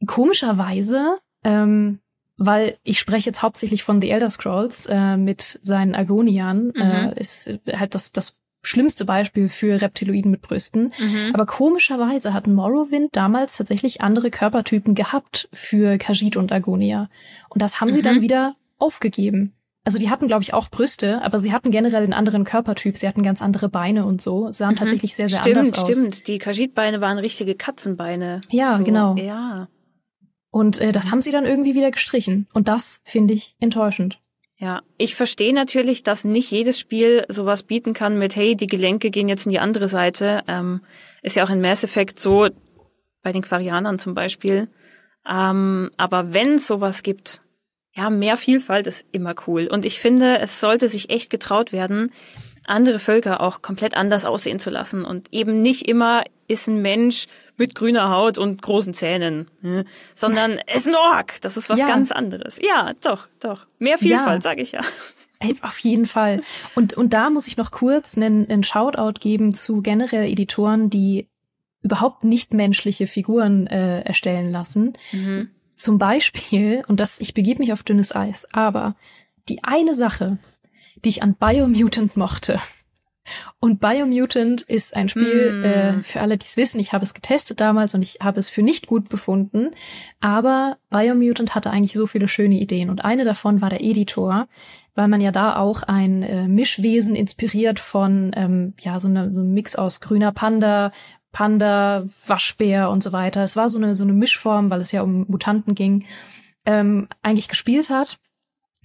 Komischerweise, ähm, weil ich spreche jetzt hauptsächlich von The Elder Scrolls äh, mit seinen Agonian, Mhm. äh, ist halt das, das schlimmste Beispiel für Reptiloiden mit Brüsten. Mhm. Aber komischerweise hat Morrowind damals tatsächlich andere Körpertypen gehabt für Khajiit und Agonia. Und das haben sie Mhm. dann wieder aufgegeben. Also die hatten, glaube ich, auch Brüste, aber sie hatten generell einen anderen Körpertyp. Sie hatten ganz andere Beine und so. Sahen tatsächlich sehr, sehr Mhm. stimmt, anders aus. stimmt. Die Kajitbeine waren richtige Katzenbeine. Ja, so, genau. Ja. Und äh, das haben sie dann irgendwie wieder gestrichen. Und das finde ich enttäuschend. Ja, ich verstehe natürlich, dass nicht jedes Spiel sowas bieten kann mit, hey, die Gelenke gehen jetzt in die andere Seite. Ähm, ist ja auch in Mass Effect so, bei den Quarianern zum Beispiel. Ähm, aber wenn es sowas gibt, ja, mehr Vielfalt ist immer cool. Und ich finde, es sollte sich echt getraut werden, andere Völker auch komplett anders aussehen zu lassen und eben nicht immer ist ein Mensch mit grüner Haut und großen Zähnen, ne? sondern [LAUGHS] es ist ein Ork. Das ist was Ja. ganz anderes. Ja, doch, doch. Mehr Vielfalt, Ja. sage ich ja. [LAUGHS] Auf jeden Fall. Und, und da muss ich noch kurz einen, einen Shoutout geben zu generell Editoren, die überhaupt nicht menschliche Figuren äh, erstellen lassen. Mhm. Zum Beispiel, und das, ich begebe mich auf dünnes Eis, aber die eine Sache, die ich an Biomutant mochte, und Biomutant ist ein Spiel, Mm. äh, für alle, die es wissen, ich habe es getestet damals und ich habe es für nicht gut befunden, aber Biomutant hatte eigentlich so viele schöne Ideen und eine davon war der Editor, weil man ja da auch ein äh, Mischwesen inspiriert von, ähm, ja, so, eine, so ein Mix aus grüner Panda, Panda, Waschbär und so weiter. Es war so eine, so eine Mischform, weil es ja um Mutanten ging, ähm, eigentlich gespielt hat.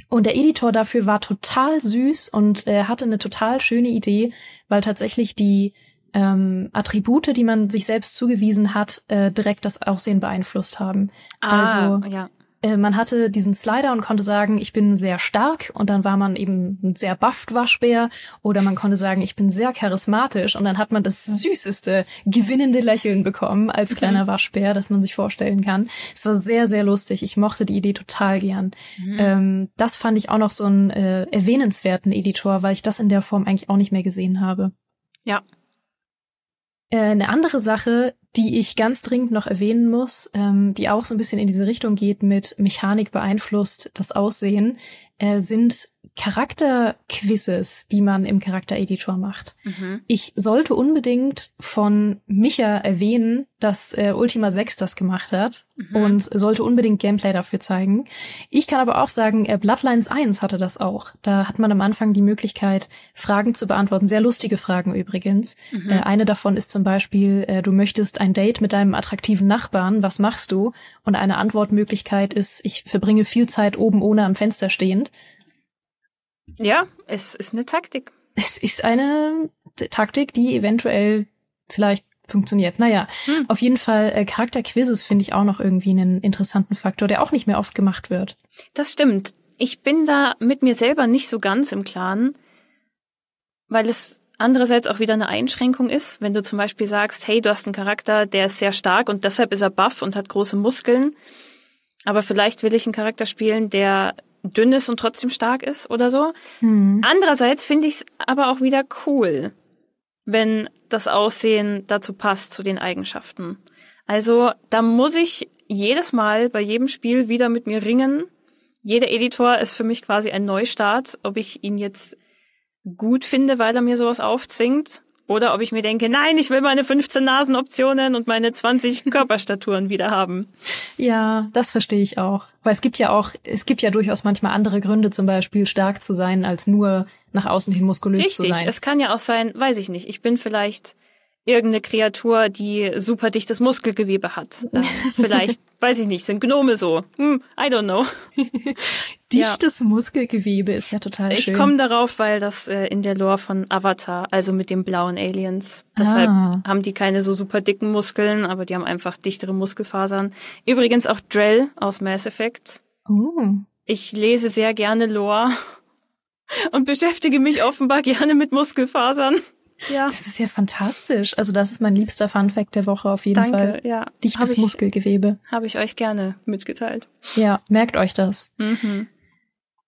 Und der Editor dafür war total süß und er hatte eine total schöne Idee, weil tatsächlich die ähm, Attribute, die man sich selbst zugewiesen hat, äh, direkt das Aussehen beeinflusst haben. Ah, Also ja. Äh, man hatte diesen Slider und konnte sagen, ich bin sehr stark und dann war man eben ein sehr bufft Waschbär oder man konnte sagen, ich bin sehr charismatisch und dann hat man das süßeste, gewinnende Lächeln bekommen als kleiner Waschbär, das man sich vorstellen kann. Es war sehr, sehr lustig. Ich mochte die Idee total gern. Mhm. Ähm, das fand ich auch noch so einen äh, erwähnenswerten Editor, weil ich das in der Form eigentlich auch nicht mehr gesehen habe. Ja. Äh, eine andere Sache, die ich ganz dringend noch erwähnen muss, ähm, die auch so ein bisschen in diese Richtung geht mit Mechanik beeinflusst das Aussehen, äh, sind Charakterquizzes, die man im Charaktereditor macht. Mhm. Ich sollte unbedingt von Micha erwähnen, dass äh, Ultima 6 das gemacht hat Mhm. und sollte unbedingt Gameplay dafür zeigen. Ich kann aber auch sagen, äh, Bloodlines 1 hatte das auch. Da hat man am Anfang die Möglichkeit, Fragen zu beantworten. Sehr lustige Fragen übrigens. Mhm. Äh, eine davon ist zum Beispiel, äh, du möchtest ein Date mit deinem attraktiven Nachbarn, was machst du? Und eine Antwortmöglichkeit ist, ich verbringe viel Zeit oben ohne am Fenster stehend. Ja, es ist eine Taktik. Es ist eine Taktik, die eventuell vielleicht funktioniert. Naja, Hm. auf jeden Fall äh, Charakterquizzes finde ich auch noch irgendwie einen interessanten Faktor, der auch nicht mehr oft gemacht wird. Das stimmt. Ich bin da mit mir selber nicht so ganz im Klaren, weil es andererseits auch wieder eine Einschränkung ist, wenn du zum Beispiel sagst, hey, du hast einen Charakter, der ist sehr stark und deshalb ist er buff und hat große Muskeln, aber vielleicht will ich einen Charakter spielen, der dünn ist und trotzdem stark ist oder so. Hm. Andererseits finde ich es aber auch wieder cool, wenn das Aussehen dazu passt, zu den Eigenschaften. Also da muss ich jedes Mal bei jedem Spiel wieder mit mir ringen. Jeder Editor ist für mich quasi ein Neustart, ob ich ihn jetzt gut finde, weil er mir sowas aufzwingt, oder ob ich mir denke, nein, ich will meine 15 Nasenoptionen und meine 20 [LAUGHS] Körperstaturen wieder haben. Ja, das verstehe ich auch. Weil es gibt ja auch, es gibt ja durchaus manchmal andere Gründe, zum Beispiel stark zu sein, als nur nach außen hin muskulös zu Richtig, sein. es kann ja auch sein, weiß ich nicht, ich bin vielleicht irgendeine Kreatur, die super dichtes Muskelgewebe hat. Äh, [LAUGHS] vielleicht, weiß ich nicht, sind Gnome so. Hm, I don't know. [LAUGHS] Dichtes ja. Muskelgewebe ist ja total schön. Ich komme darauf, weil das äh, in der Lore von Avatar, also mit den blauen Aliens, deshalb ah. haben die keine so super dicken Muskeln, aber die haben einfach dichtere Muskelfasern. Übrigens auch Drell aus Mass Effect. Uh. Ich lese sehr gerne Lore [LAUGHS] und beschäftige mich offenbar gerne mit Muskelfasern. Ja. Das ist ja fantastisch. Also das ist mein liebster Funfact der Woche auf jeden Danke, Fall. Ja. Dichtes hab ich, Muskelgewebe. Habe ich euch gerne mitgeteilt. Ja, merkt euch das. Mhm.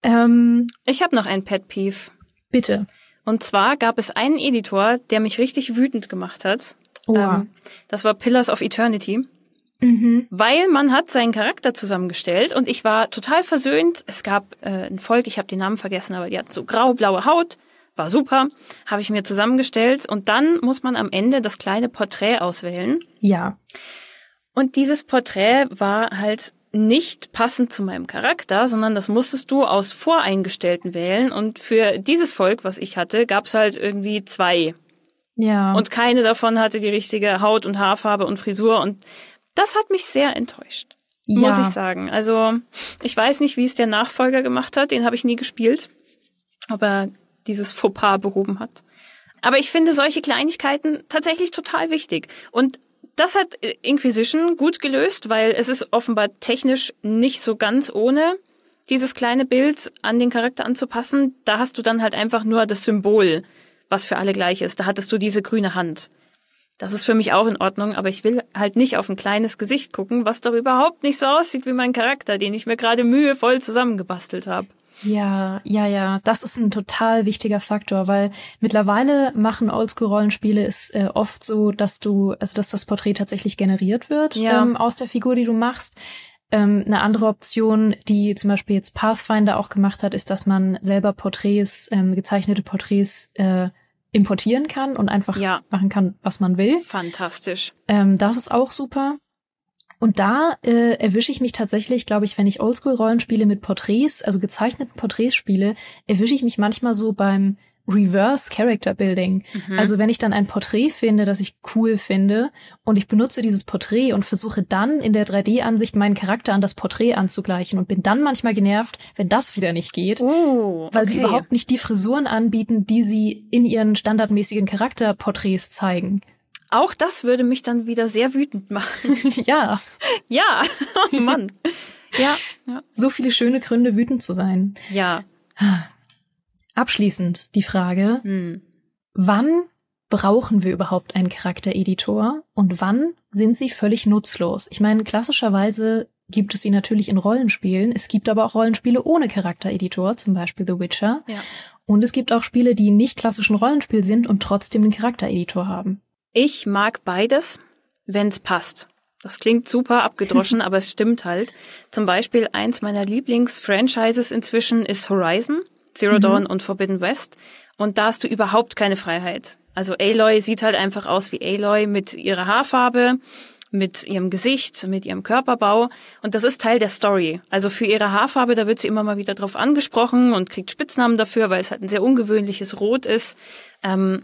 Ähm, ich habe noch ein Pet Peeve. Bitte. Und zwar gab es einen Editor, der mich richtig wütend gemacht hat. Oh. Ähm, das war Pillars of Eternity. Mhm. Weil man hat seinen Charakter zusammengestellt und ich war total versöhnt. Es gab äh, ein Volk, ich habe den Namen vergessen, aber die hatten so grau-blaue Haut, war super, habe ich mir zusammengestellt und dann muss man am Ende das kleine Porträt auswählen. Ja. Und dieses Porträt war halt nicht passend zu meinem Charakter, sondern das musstest du aus voreingestellten wählen und für dieses Volk, was ich hatte, gab's halt irgendwie zwei. Ja. Und keine davon hatte die richtige Haut und Haarfarbe und Frisur und das hat mich sehr enttäuscht. Ja. Muss ich sagen. Also, ich weiß nicht, wie es der Nachfolger gemacht hat, den habe ich nie gespielt. Aber dieses Fauxpas behoben hat. Aber ich finde solche Kleinigkeiten tatsächlich total wichtig. Und das hat Inquisition gut gelöst, weil es ist offenbar technisch nicht so ganz ohne, dieses kleine Bild an den Charakter anzupassen. Da hast du dann halt einfach nur das Symbol, was für alle gleich ist. Da hattest du diese grüne Hand. Das ist für mich auch in Ordnung, aber ich will halt nicht auf ein kleines Gesicht gucken, was doch überhaupt nicht so aussieht wie mein Charakter, den ich mir gerade mühevoll zusammengebastelt habe. Ja, ja, ja, das ist ein total wichtiger Faktor, weil mittlerweile machen Oldschool-Rollenspiele es äh, oft so, dass du, also dass das Porträt tatsächlich generiert wird ja. ähm, aus der Figur, die du machst. Ähm, eine andere Option, die zum Beispiel jetzt Pathfinder auch gemacht hat, ist, dass man selber Porträts, ähm, gezeichnete Porträts äh, importieren kann und einfach ja. machen kann, was man will. Fantastisch. Ähm, das ist auch super. Und da äh, erwische ich mich tatsächlich, glaube ich, wenn ich Oldschool-Rollenspiele mit Porträts, also gezeichneten Porträts spiele, erwische ich mich manchmal so beim Reverse Character Building. Mhm. Also wenn ich dann ein Porträt finde, das ich cool finde und ich benutze dieses Porträt und versuche dann in der 3D-Ansicht meinen Charakter an das Porträt anzugleichen und bin dann manchmal genervt, wenn das wieder nicht geht, oh, okay. weil sie überhaupt nicht die Frisuren anbieten, die sie in ihren standardmäßigen Charakterporträts zeigen. Auch das würde mich dann wieder sehr wütend machen. [LAUGHS] ja. Ja. [LAUGHS] Oh Mann. ja. ja. So viele schöne Gründe, wütend zu sein. Ja. Abschließend die Frage, hm. wann brauchen wir überhaupt einen Charaktereditor und wann sind sie völlig nutzlos? Ich meine, klassischerweise gibt es sie natürlich in Rollenspielen. Es gibt aber auch Rollenspiele ohne Charaktereditor, zum Beispiel The Witcher. Ja. Und es gibt auch Spiele, die nicht klassischen Rollenspiel sind und trotzdem einen Charaktereditor haben. Ich mag beides, wenn's passt. Das klingt super abgedroschen, [LAUGHS] aber es stimmt halt. Zum Beispiel eins meiner Lieblingsfranchises inzwischen ist Horizon, Zero mhm. Dawn und Forbidden West. Und da hast du überhaupt keine Freiheit. Also Aloy sieht halt einfach aus wie Aloy mit ihrer Haarfarbe, mit ihrem Gesicht, mit ihrem Körperbau. Und das ist Teil der Story. Also für ihre Haarfarbe, da wird sie immer mal wieder drauf angesprochen und kriegt Spitznamen dafür, weil es halt ein sehr ungewöhnliches Rot ist. Ähm,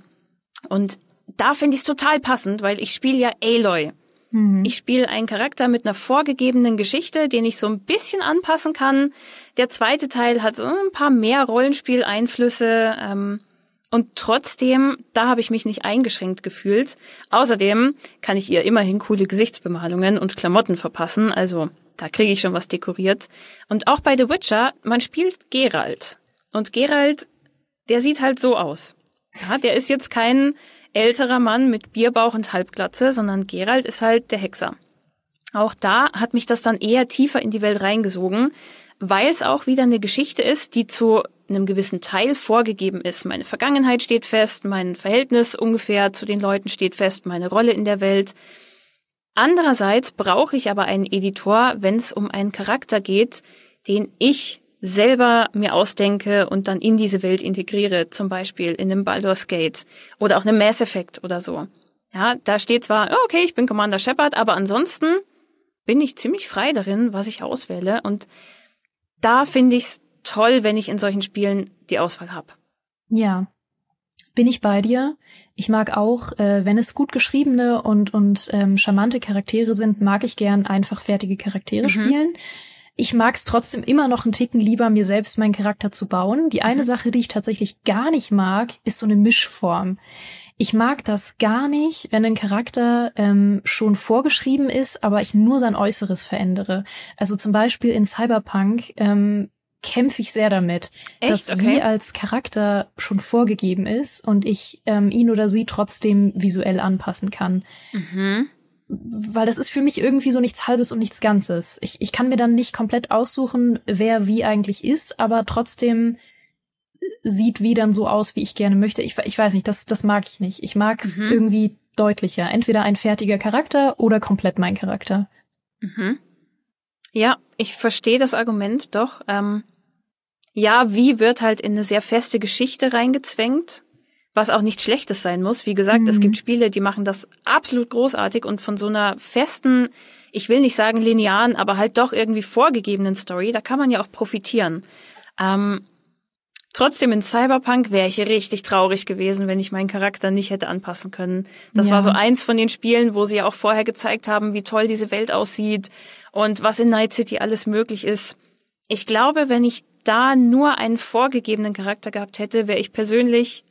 und da finde ich es total passend, weil ich spiele ja Aloy. Mhm. Ich spiele einen Charakter mit einer vorgegebenen Geschichte, den ich so ein bisschen anpassen kann. Der zweite Teil hat so ein paar mehr Rollenspieleinflüsse. Ähm, und trotzdem, da habe ich mich nicht eingeschränkt gefühlt. Außerdem kann ich ihr immerhin coole Gesichtsbemalungen und Klamotten verpassen. Also da kriege ich schon was dekoriert. Und auch bei The Witcher, man spielt Geralt. Und Geralt, der sieht halt so aus. Ja, der ist jetzt kein älterer Mann mit Bierbauch und Halbglatze, sondern Gerald ist halt der Hexer. Auch da hat mich das dann eher tiefer in die Welt reingesogen, weil es auch wieder eine Geschichte ist, die zu einem gewissen Teil vorgegeben ist. Meine Vergangenheit steht fest, mein Verhältnis ungefähr zu den Leuten steht fest, meine Rolle in der Welt. Andererseits brauche ich aber einen Editor, wenn es um einen Charakter geht, den ich selber mir ausdenke und dann in diese Welt integriere, zum Beispiel in einem Baldur's Gate oder auch einem Mass Effect oder so. Ja, da steht zwar, oh, okay, ich bin Commander Shepard, aber ansonsten bin ich ziemlich frei darin, was ich auswähle und da finde ich es toll, wenn ich in solchen Spielen die Auswahl habe. Ja. bin ich bei dir. Ich mag auch, äh, wenn es gut geschriebene und, und ähm, charmante Charaktere sind, mag ich gern einfach fertige Charaktere mhm. spielen. Ich mag es trotzdem immer noch einen Ticken lieber, mir selbst meinen Charakter zu bauen. Die eine mhm. Sache, die ich tatsächlich gar nicht mag, ist so eine Mischform. Ich mag das gar nicht, wenn ein Charakter ähm, schon vorgeschrieben ist, aber ich nur sein Äußeres verändere. Also zum Beispiel in Cyberpunk ähm, kämpfe ich sehr damit, Echt? dass okay. wie als Charakter schon vorgegeben ist und ich ähm, ihn oder sie trotzdem visuell anpassen kann. Mhm. Weil das ist für mich irgendwie so nichts Halbes und nichts Ganzes. Ich, ich kann mir dann nicht komplett aussuchen, wer wie eigentlich ist, aber trotzdem sieht wie dann so aus, wie ich gerne möchte. Ich, ich weiß nicht, das, das mag ich nicht. Ich mag es mhm. irgendwie deutlicher. Entweder ein fertiger Charakter oder komplett mein Charakter. Mhm. Ja, ich verstehe das Argument doch. Ähm, ja, wie wird halt in eine sehr feste Geschichte reingezwängt, was auch nicht Schlechtes sein muss. Wie gesagt, mhm. es gibt Spiele, die machen das absolut großartig und von so einer festen, ich will nicht sagen linearen, aber halt doch irgendwie vorgegebenen Story, da kann man ja auch profitieren. Ähm, Trotzdem in Cyberpunk wäre ich richtig traurig gewesen, wenn ich meinen Charakter nicht hätte anpassen können. Das ja. war so eins von den Spielen, wo sie ja auch vorher gezeigt haben, wie toll diese Welt aussieht und was in Night City alles möglich ist. Ich glaube, wenn ich da nur einen vorgegebenen Charakter gehabt hätte, wäre ich persönlich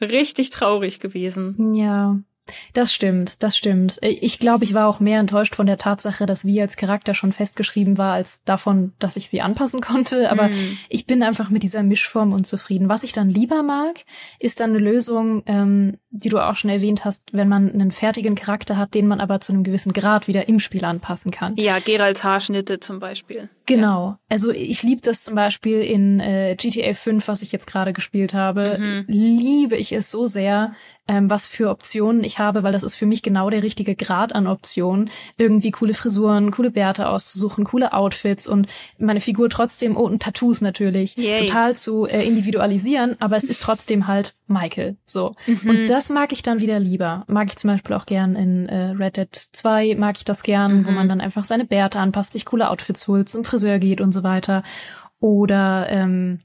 richtig traurig gewesen. Ja. Das stimmt, das stimmt. Ich glaube, ich war auch mehr enttäuscht von der Tatsache, dass wie als Charakter schon festgeschrieben war, als davon, dass ich sie anpassen [LAUGHS] konnte. Aber mm. ich bin einfach mit dieser Mischform unzufrieden. Was ich dann lieber mag, ist dann eine Lösung, ähm, die du auch schon erwähnt hast, wenn man einen fertigen Charakter hat, den man aber zu einem gewissen Grad wieder im Spiel anpassen kann. Ja, Geralds Haarschnitte zum Beispiel. Genau. Also ich liebe das zum Beispiel in äh, GTA 5, was ich jetzt gerade gespielt habe. Mhm. Liebe ich es so sehr, was für Optionen ich habe, weil das ist für mich genau der richtige Grad an Optionen. Irgendwie coole Frisuren, coole Bärte auszusuchen, coole Outfits und meine Figur trotzdem, oh, und Tattoos natürlich, Yay. total zu äh, individualisieren, aber es ist trotzdem halt Michael. So. Mhm. Und das mag ich dann wieder lieber. Mag ich zum Beispiel auch gern in äh, Red Dead 2, mag ich das gern, mhm. wo man dann einfach seine Bärte anpasst, sich coole Outfits holt, zum Friseur geht und so weiter. Oder ähm,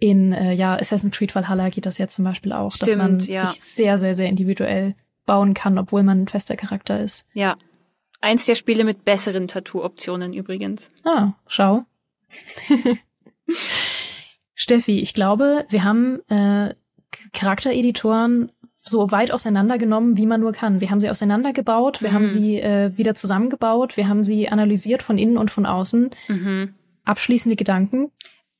in äh, ja, Assassin's Creed Valhalla geht das ja zum Beispiel auch, Stimmt, dass man ja. sich sehr, sehr, sehr individuell bauen kann, obwohl man ein fester Charakter ist. Ja. Eins der Spiele mit besseren Tattoo-Optionen übrigens. Ah, schau. [LAUGHS] Steffi, ich glaube, wir haben äh, Charaktereditoren so weit auseinandergenommen, wie man nur kann. Wir haben sie auseinandergebaut, wir mhm. haben sie äh, wieder zusammengebaut, wir haben sie analysiert von innen und von außen. Mhm. Abschließende Gedanken?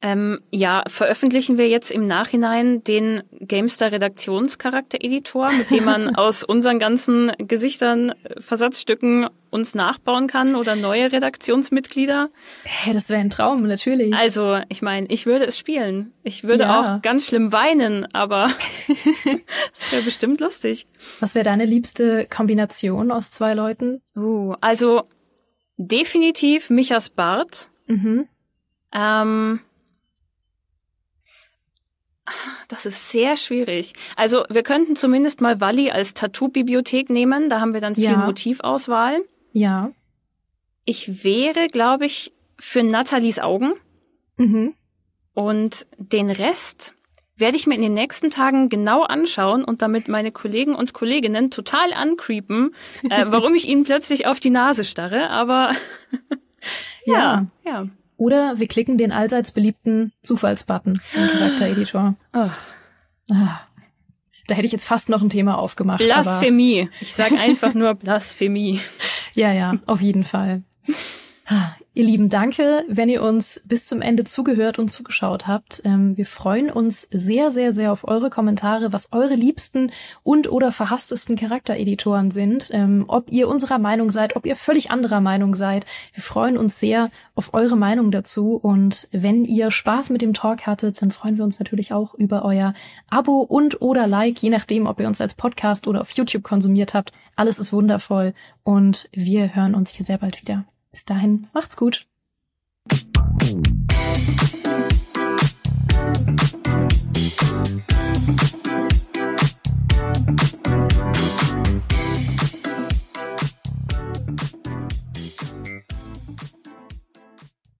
Ähm, ja, veröffentlichen wir jetzt im Nachhinein den Gamestar Redaktionscharakter-Editor, mit dem man [LAUGHS] aus unseren ganzen Gesichtern, äh, Versatzstücken uns nachbauen kann oder neue Redaktionsmitglieder? Hä, das wäre ein Traum, natürlich. Also, ich meine, ich würde es spielen. Ich würde ja. auch ganz schlimm weinen, aber [LAUGHS] es wäre bestimmt lustig. Was wäre deine liebste Kombination aus zwei Leuten? Uh, also definitiv Michas Bart. Mhm. Ähm, das ist sehr schwierig. Also wir könnten zumindest mal Walli als Tattoo-Bibliothek nehmen. Da haben wir dann viel ja. Motivauswahl. Ja. Ich wäre, glaube ich, für Nathalies Augen. Mhm. Und den Rest werde ich mir in den nächsten Tagen genau anschauen und damit meine Kollegen und Kolleginnen total ancreepen, äh, warum ich ihnen plötzlich auf die Nase starre. Aber [LAUGHS] ja, ja. Oder wir klicken den allseits beliebten Zufallsbutton im Charaktereditor. Oh. Ah. Da hätte ich jetzt fast noch ein Thema aufgemacht. Blasphemie. Ich sage einfach nur Blasphemie. ja, ja, auf jeden Fall. Ihr Lieben, danke, wenn ihr uns bis zum Ende zugehört und zugeschaut habt. Ähm, wir freuen uns sehr, sehr, sehr auf eure Kommentare, was eure liebsten und oder verhasstesten Charaktereditoren sind, ähm, ob ihr unserer Meinung seid, ob ihr völlig anderer Meinung seid. Wir freuen uns sehr auf eure Meinung dazu und wenn ihr Spaß mit dem Talk hattet, dann freuen wir uns natürlich auch über euer Abo und oder Like, je nachdem, ob ihr uns als Podcast oder auf YouTube konsumiert habt. Alles ist wundervoll und wir hören uns hier sehr bald wieder. Bis dahin, macht's gut.